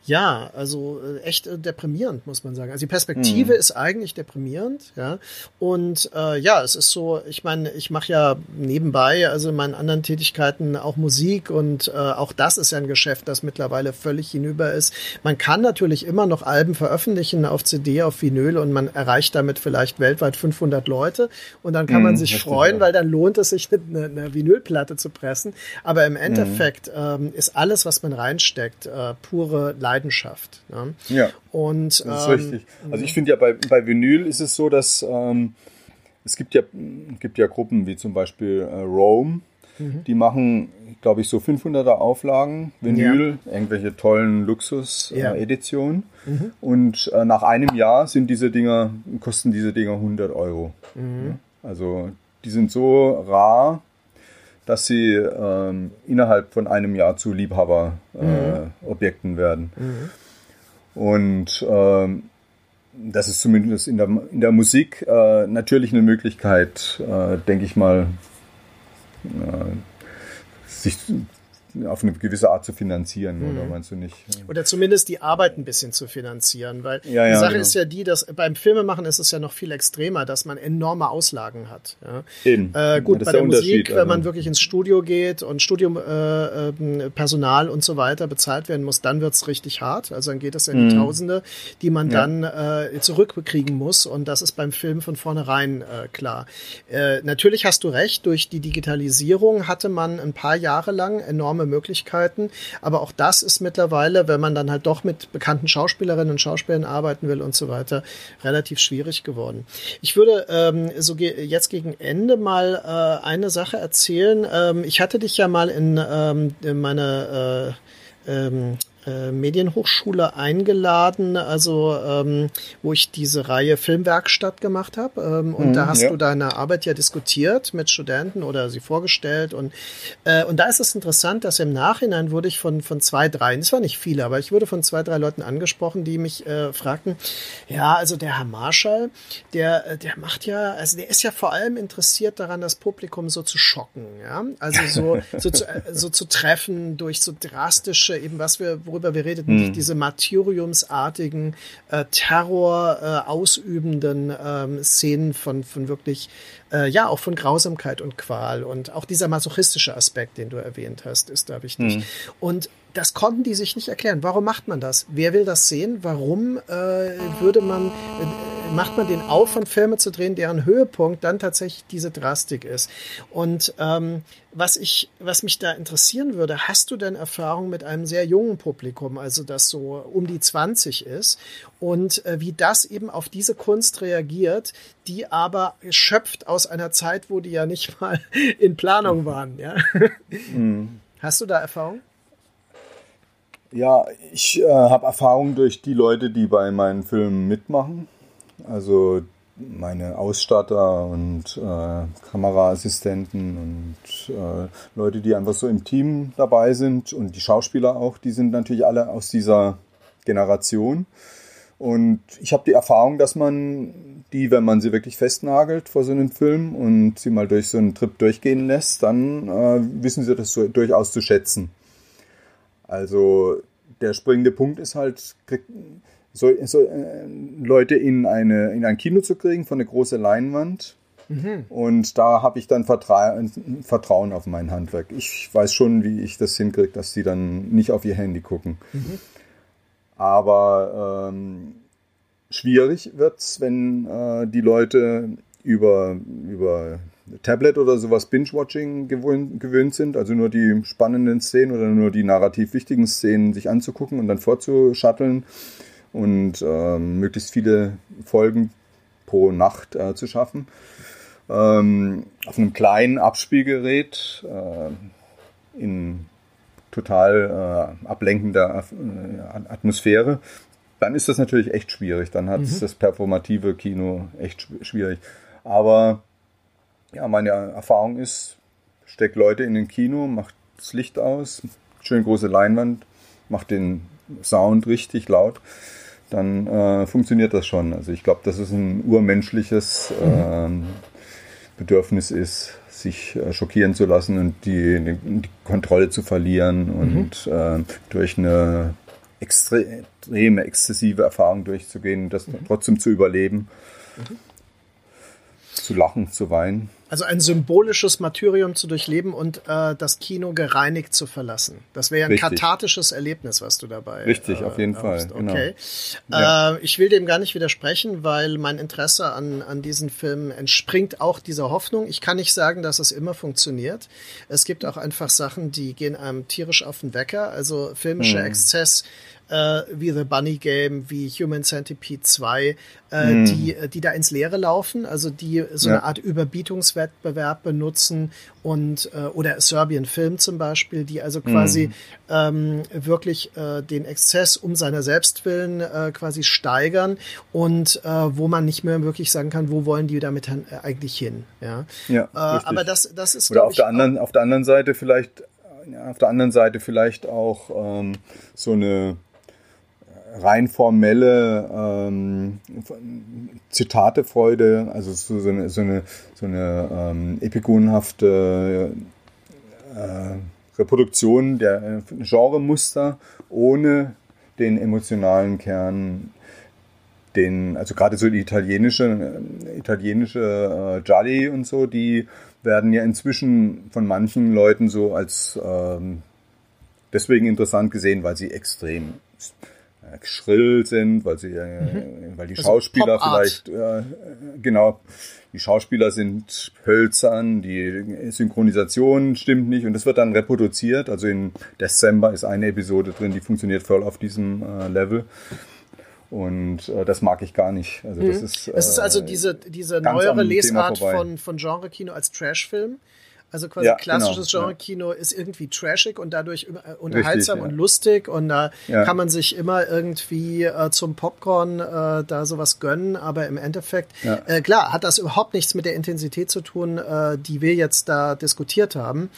ja, also äh, echt äh, deprimierend, muss man sagen. Also die Perspektive mhm. ist eigentlich deprimierend, ja. Und äh, ja, es ist so, ich meine, ich mache ja nebenbei, also in meinen anderen Tätigkeiten auch Musik und äh, auch das ist ja ein Geschäft, das mittlerweile völlig hinüber ist. Man kann natürlich immer noch Alben veröffentlichen auf CD, auf Vinyl und man erreicht damit vielleicht weltweit 500 Leute und dann kann mhm, man sich freuen, weil dann lohnt es sich, eine, eine Vinylplatte zu pressen. Aber im Endeffekt mhm. ähm, ist alles, was man reinsteckt, äh, pure Leidenschaft Leidenschaft. Ne? Ja. Und, das ist ähm, richtig. Also ich finde ja bei, bei Vinyl ist es so, dass ähm, es gibt ja, gibt ja Gruppen wie zum Beispiel äh, Rome, mhm. die machen, glaube ich, so 500er Auflagen, Vinyl, ja. irgendwelche tollen Luxus-Editionen. Ja. Äh, mhm. Und äh, nach einem Jahr sind diese Dinger, kosten diese Dinger 100 Euro. Mhm. Also die sind so rar, dass sie ähm, innerhalb von einem Jahr zu Liebhaberobjekten äh, mhm. werden. Mhm. Und ähm, das ist zumindest in der, in der Musik äh, natürlich eine Möglichkeit, äh, denke ich mal, äh, sich auf eine gewisse Art zu finanzieren, mhm. oder meinst du nicht? Oder zumindest die Arbeit ein bisschen zu finanzieren, weil ja, die ja, Sache genau. ist ja die, dass beim Filmemachen ist es ja noch viel extremer, dass man enorme Auslagen hat. Ja? Eben. Äh, gut, bei der, der Musik, wenn man also. wirklich ins Studio geht und Studiopersonal äh, ähm, und so weiter bezahlt werden muss, dann wird's richtig hart. Also dann geht es ja in die mhm. Tausende, die man dann äh, zurückbekriegen muss und das ist beim Film von vornherein äh, klar. Äh, natürlich hast du recht, durch die Digitalisierung hatte man ein paar Jahre lang enorme Möglichkeiten. Aber auch das ist mittlerweile, wenn man dann halt doch mit bekannten Schauspielerinnen und Schauspielern arbeiten will und so weiter, relativ schwierig geworden. Ich würde ähm, so ge jetzt gegen Ende mal äh, eine Sache erzählen. Ähm, ich hatte dich ja mal in, ähm, in meine äh, ähm, äh, Medienhochschule eingeladen, also ähm, wo ich diese Reihe Filmwerkstatt gemacht habe. Ähm, und mhm, da hast ja. du deine Arbeit ja diskutiert mit Studenten oder sie vorgestellt. Und, äh, und da ist es interessant, dass im Nachhinein wurde ich von, von zwei, drei, es war nicht viele, aber ich wurde von zwei, drei Leuten angesprochen, die mich äh, fragten, ja, also der Herr Marschall, der, äh, der macht ja, also der ist ja vor allem interessiert daran, das Publikum so zu schocken, ja. Also so, so, zu, äh, so zu treffen durch so drastische, eben was wir, wo worüber wir redeten, hm. diese martyriumsartigen, äh, Terror äh, ausübenden ähm, Szenen von, von wirklich, äh, ja, auch von Grausamkeit und Qual. Und auch dieser masochistische Aspekt, den du erwähnt hast, ist da wichtig. Hm. Und das konnten die sich nicht erklären. Warum macht man das? Wer will das sehen? Warum äh, würde man, äh, macht man den Aufwand, Filme zu drehen, deren Höhepunkt dann tatsächlich diese Drastik ist? Und ähm, was ich, was mich da interessieren würde, hast du denn Erfahrung mit einem sehr jungen Publikum, also das so um die 20 ist und äh, wie das eben auf diese Kunst reagiert, die aber schöpft aus einer Zeit, wo die ja nicht mal in Planung waren, ja? Mhm. Hast du da Erfahrung? Ja, ich äh, habe Erfahrung durch die Leute, die bei meinen Filmen mitmachen. Also meine Ausstatter und äh, Kameraassistenten und äh, Leute, die einfach so im Team dabei sind und die Schauspieler auch, die sind natürlich alle aus dieser Generation. Und ich habe die Erfahrung, dass man die, wenn man sie wirklich festnagelt vor so einem Film und sie mal durch so einen Trip durchgehen lässt, dann äh, wissen sie das so durchaus zu schätzen. Also der springende Punkt ist halt, so, so, äh, Leute in, eine, in ein Kino zu kriegen von einer großen Leinwand. Mhm. Und da habe ich dann Vertra Vertrauen auf mein Handwerk. Ich weiß schon, wie ich das hinkriege, dass die dann nicht auf ihr Handy gucken. Mhm. Aber ähm, schwierig wird es, wenn äh, die Leute über, über Tablet oder sowas Binge-Watching gewöhnt, gewöhnt sind, also nur die spannenden Szenen oder nur die narrativ wichtigen Szenen sich anzugucken und dann vorzuschatteln und ähm, möglichst viele Folgen pro Nacht äh, zu schaffen. Ähm, auf einem kleinen Abspielgerät äh, in total äh, ablenkender äh, Atmosphäre, dann ist das natürlich echt schwierig. Dann hat mhm. das performative Kino echt schwierig. Aber ja, meine Erfahrung ist, steckt Leute in den Kino, macht das Licht aus, schön große Leinwand, macht den Sound richtig laut, dann äh, funktioniert das schon. Also ich glaube, dass es ein urmenschliches äh, Bedürfnis ist, sich äh, schockieren zu lassen und die, die, die Kontrolle zu verlieren und mhm. durch eine extreme, exzessive Erfahrung durchzugehen, das mhm. trotzdem zu überleben. Mhm zu lachen, zu weinen. Also ein symbolisches Martyrium zu durchleben und äh, das Kino gereinigt zu verlassen. Das wäre ja ein Richtig. kathartisches Erlebnis, was du dabei. Richtig, äh, auf jeden Fall. Genau. Okay. Ja. Äh, ich will dem gar nicht widersprechen, weil mein Interesse an, an diesen Filmen entspringt auch dieser Hoffnung. Ich kann nicht sagen, dass es immer funktioniert. Es gibt auch einfach Sachen, die gehen einem tierisch auf den Wecker. Also filmischer hm. Exzess äh, wie The Bunny Game, wie Human Centipede 2, äh, mm. die, die da ins Leere laufen, also die so ja. eine Art Überbietungswettbewerb benutzen und äh, oder Serbian Film zum Beispiel, die also quasi mm. ähm, wirklich äh, den Exzess um seiner selbst willen äh, quasi steigern und äh, wo man nicht mehr wirklich sagen kann, wo wollen die damit äh, eigentlich hin. Ja, ja äh, aber das, das ist oder auf der anderen auf der anderen Seite vielleicht auf der anderen Seite vielleicht auch ähm, so eine rein formelle ähm, Zitatefreude, also so, eine, so eine, so eine ähm, epigonenhafte äh, Reproduktion der äh, Genremuster ohne den emotionalen Kern, den, also gerade so die italienische, äh, italienische äh, Gialli und so, die werden ja inzwischen von manchen Leuten so als ähm, deswegen interessant gesehen, weil sie extrem schrill sind, weil sie, äh, mhm. weil die also Schauspieler vielleicht, äh, genau, die Schauspieler sind hölzern, die Synchronisation stimmt nicht und das wird dann reproduziert. Also in Dezember ist eine Episode drin, die funktioniert voll auf diesem äh, Level. Und äh, das mag ich gar nicht. Also das mhm. ist, es ist also äh, diese, diese neuere Lesart von, von Genre-Kino als Trash-Film. Also quasi ja, klassisches genau, Genre-Kino ja. ist irgendwie trashig und dadurch äh, unterhaltsam Richtig, und lustig und da kann man sich immer irgendwie äh, zum Popcorn äh, da sowas gönnen, aber im Endeffekt, äh, klar, hat das überhaupt nichts mit der Intensität zu tun, äh, die wir jetzt da diskutiert haben.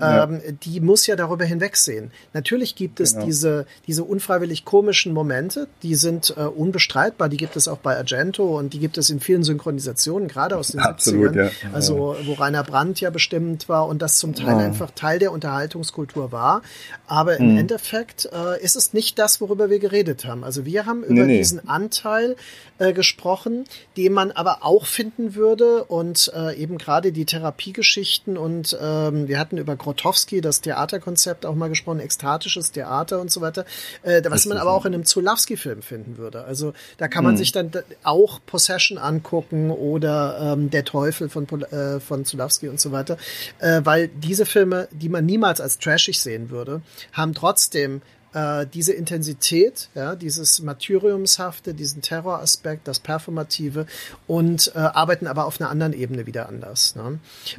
Ähm, die muss ja darüber hinwegsehen. Natürlich gibt es genau. diese, diese unfreiwillig komischen Momente, die sind äh, unbestreitbar, die gibt es auch bei Argento und die gibt es in vielen Synchronisationen, gerade aus den Absolut, 70ern. Also wo Rainer Brandt ja bestimmt war und das zum Teil oh. einfach Teil der Unterhaltungskultur war. Aber im mhm. Endeffekt äh, ist es nicht das, worüber wir geredet haben. Also wir haben über nee, diesen Anteil äh, gesprochen, den man aber auch finden würde und äh, eben gerade die Therapiegeschichten und ähm, wir hatten über Grotowski, das Theaterkonzept auch mal gesprochen, ekstatisches Theater und so weiter, äh, was man aber auch in einem Zulawski-Film finden würde. Also da kann man mhm. sich dann auch Possession angucken oder ähm, Der Teufel von, äh, von Zulawski und so weiter äh, weil diese Filme, die man niemals als trashig sehen würde, haben trotzdem äh, diese Intensität, ja, dieses Martyriumshafte, diesen Terroraspekt, das Performative und äh, arbeiten aber auf einer anderen Ebene wieder anders. Ne?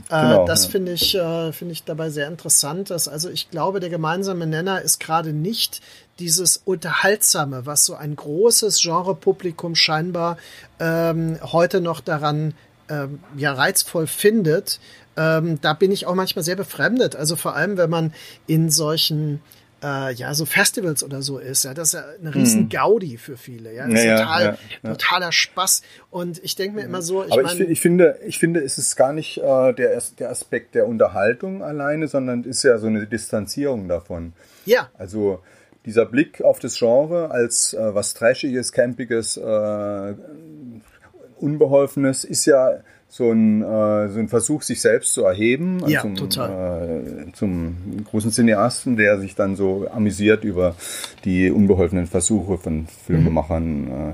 Äh, genau, das ja. finde ich, äh, finde ich dabei sehr interessant. Dass, also ich glaube, der gemeinsame Nenner ist gerade nicht dieses Unterhaltsame, was so ein großes Genrepublikum scheinbar ähm, heute noch daran ähm, ja reizvoll findet, ähm, da bin ich auch manchmal sehr befremdet. Also vor allem, wenn man in solchen äh, ja, so Festivals oder so ist. Ja, das ist ja eine riesen mhm. Gaudi für viele. Ja, das ja, ist total, ja, ja, totaler Spaß. Und ich denke mir immer so, ich, Aber ich, ich, finde, ich finde, es ist gar nicht äh, der, der Aspekt der Unterhaltung alleine, sondern ist ja so eine Distanzierung davon. Ja. Also dieser Blick auf das Genre als äh, was Trashiges, Campiges, äh, Unbeholfenes ist ja so ein, äh, so ein Versuch, sich selbst zu erheben. Ja, zum, total. Äh, zum großen Cineasten, der sich dann so amüsiert über die unbeholfenen Versuche von Filmemachern. Mhm. Äh,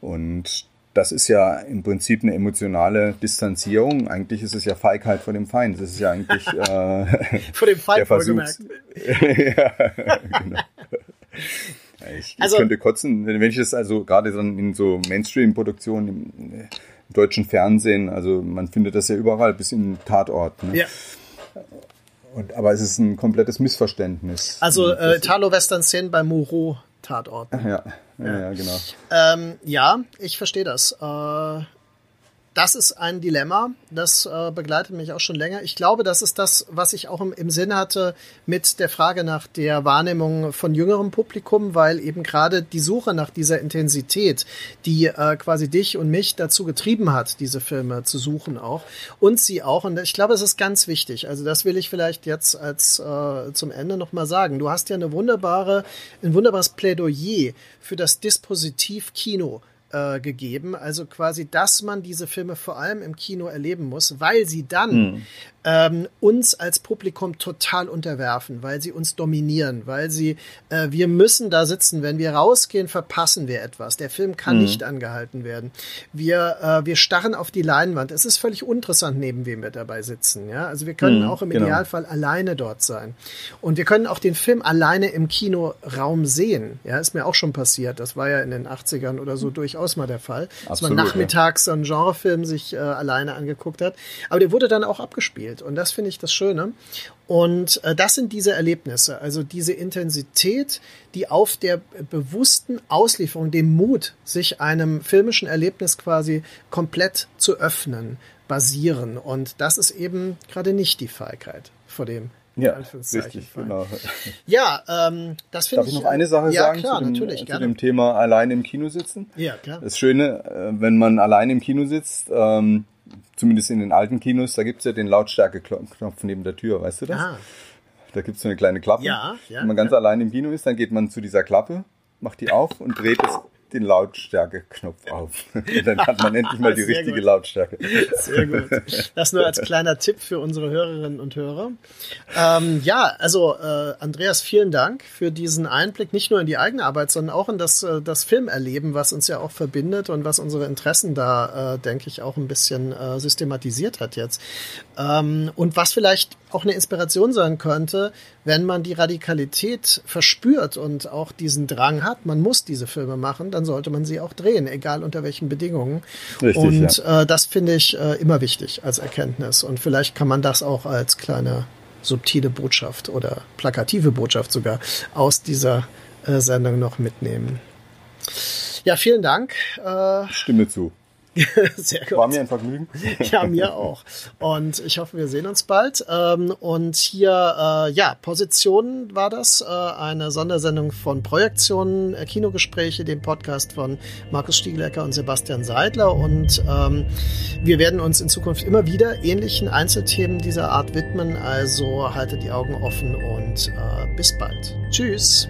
und das ist ja im Prinzip eine emotionale Distanzierung. Eigentlich ist es ja Feigheit vor dem Feind. Das ist ja eigentlich äh, vor dem Feind der Versuch. ja, genau. Ich, also, ich könnte kotzen, wenn ich das also gerade dann in so Mainstream-Produktionen deutschen Fernsehen, also man findet das ja überall, bis in Tatort. Ne? Ja. Und, aber es ist ein komplettes Missverständnis. Also äh, Italo-Western-Szenen bei Moreau Tatort. Ja, ja, ja, ja genau. Ähm, ja, ich verstehe das. Äh, das ist ein Dilemma, das äh, begleitet mich auch schon länger. Ich glaube, das ist das, was ich auch im, im Sinn hatte mit der Frage nach der Wahrnehmung von jüngerem Publikum, weil eben gerade die Suche nach dieser Intensität, die äh, quasi dich und mich dazu getrieben hat, diese Filme zu suchen auch und sie auch. Und ich glaube, es ist ganz wichtig. Also das will ich vielleicht jetzt als äh, zum Ende nochmal sagen. Du hast ja eine wunderbare, ein wunderbares Plädoyer für das Dispositiv Kino äh, gegeben. Also quasi, dass man diese Filme vor allem im Kino erleben muss, weil sie dann mhm ähm, uns als Publikum total unterwerfen, weil sie uns dominieren, weil sie, äh, wir müssen da sitzen. Wenn wir rausgehen, verpassen wir etwas. Der Film kann mhm. nicht angehalten werden. Wir, äh, wir starren auf die Leinwand. Es ist völlig uninteressant, neben wem wir dabei sitzen. Ja, also wir können mhm, auch im genau. Idealfall alleine dort sein. Und wir können auch den Film alleine im Kinoraum sehen. Ja, ist mir auch schon passiert. Das war ja in den 80ern oder so durchaus mal der Fall, Absolut, dass man nachmittags ja. so einen Genrefilm sich äh, alleine angeguckt hat. Aber der wurde dann auch abgespielt erzählt. Und das finde ich das Schöne. Und äh, das sind diese Erlebnisse, also diese Intensität, die auf der bewussten Auslieferung, dem Mut, sich einem filmischen Erlebnis quasi komplett zu öffnen, basieren. Und das ist eben gerade nicht die Feigheit vor dem ja, richtig, genau. Ja, ähm, das finde ich. Darf ich noch eine Sache ja, sagen klar, zu, dem, natürlich, zu dem Thema allein im Kino sitzen? Ja, klar. Das Schöne, äh, wenn man allein im Kino sitzt, ähm, zumindest in den alten Kinos, da gibt es ja den Lautstärke-Knopf neben der Tür, weißt du das? Ah. Da gibt es so eine kleine Klappe. Ja, ja. Wenn man ganz ja. allein im Kino ist, dann geht man zu dieser Klappe, macht die auf und dreht es den Lautstärke-Knopf auf. dann hat man endlich mal die richtige gut. Lautstärke. Sehr gut. Das nur als kleiner Tipp für unsere Hörerinnen und Hörer. Ähm, ja, also äh, Andreas, vielen Dank für diesen Einblick, nicht nur in die eigene Arbeit, sondern auch in das, äh, das Filmerleben, was uns ja auch verbindet und was unsere Interessen da, äh, denke ich, auch ein bisschen äh, systematisiert hat jetzt. Ähm, und was vielleicht auch eine Inspiration sein könnte, wenn man die Radikalität verspürt und auch diesen Drang hat, man muss diese Filme machen, dann sollte man sie auch drehen, egal unter welchen Bedingungen. Richtig, und ja. äh, das finde ich äh, immer wichtig als Erkenntnis. Und vielleicht kann man das auch als kleine subtile Botschaft oder plakative Botschaft sogar aus dieser äh, Sendung noch mitnehmen. Ja, vielen Dank. Äh, Stimme zu. Sehr gut. War mir ein Vergnügen. ja, mir auch. Und ich hoffe, wir sehen uns bald. Ähm, und hier, äh, ja, Position war das, äh, eine Sondersendung von Projektionen, äh, Kinogespräche, dem Podcast von Markus Stiegelecker und Sebastian Seidler. Und ähm, wir werden uns in Zukunft immer wieder ähnlichen Einzelthemen dieser Art widmen. Also haltet die Augen offen und bis bald. Tschüss.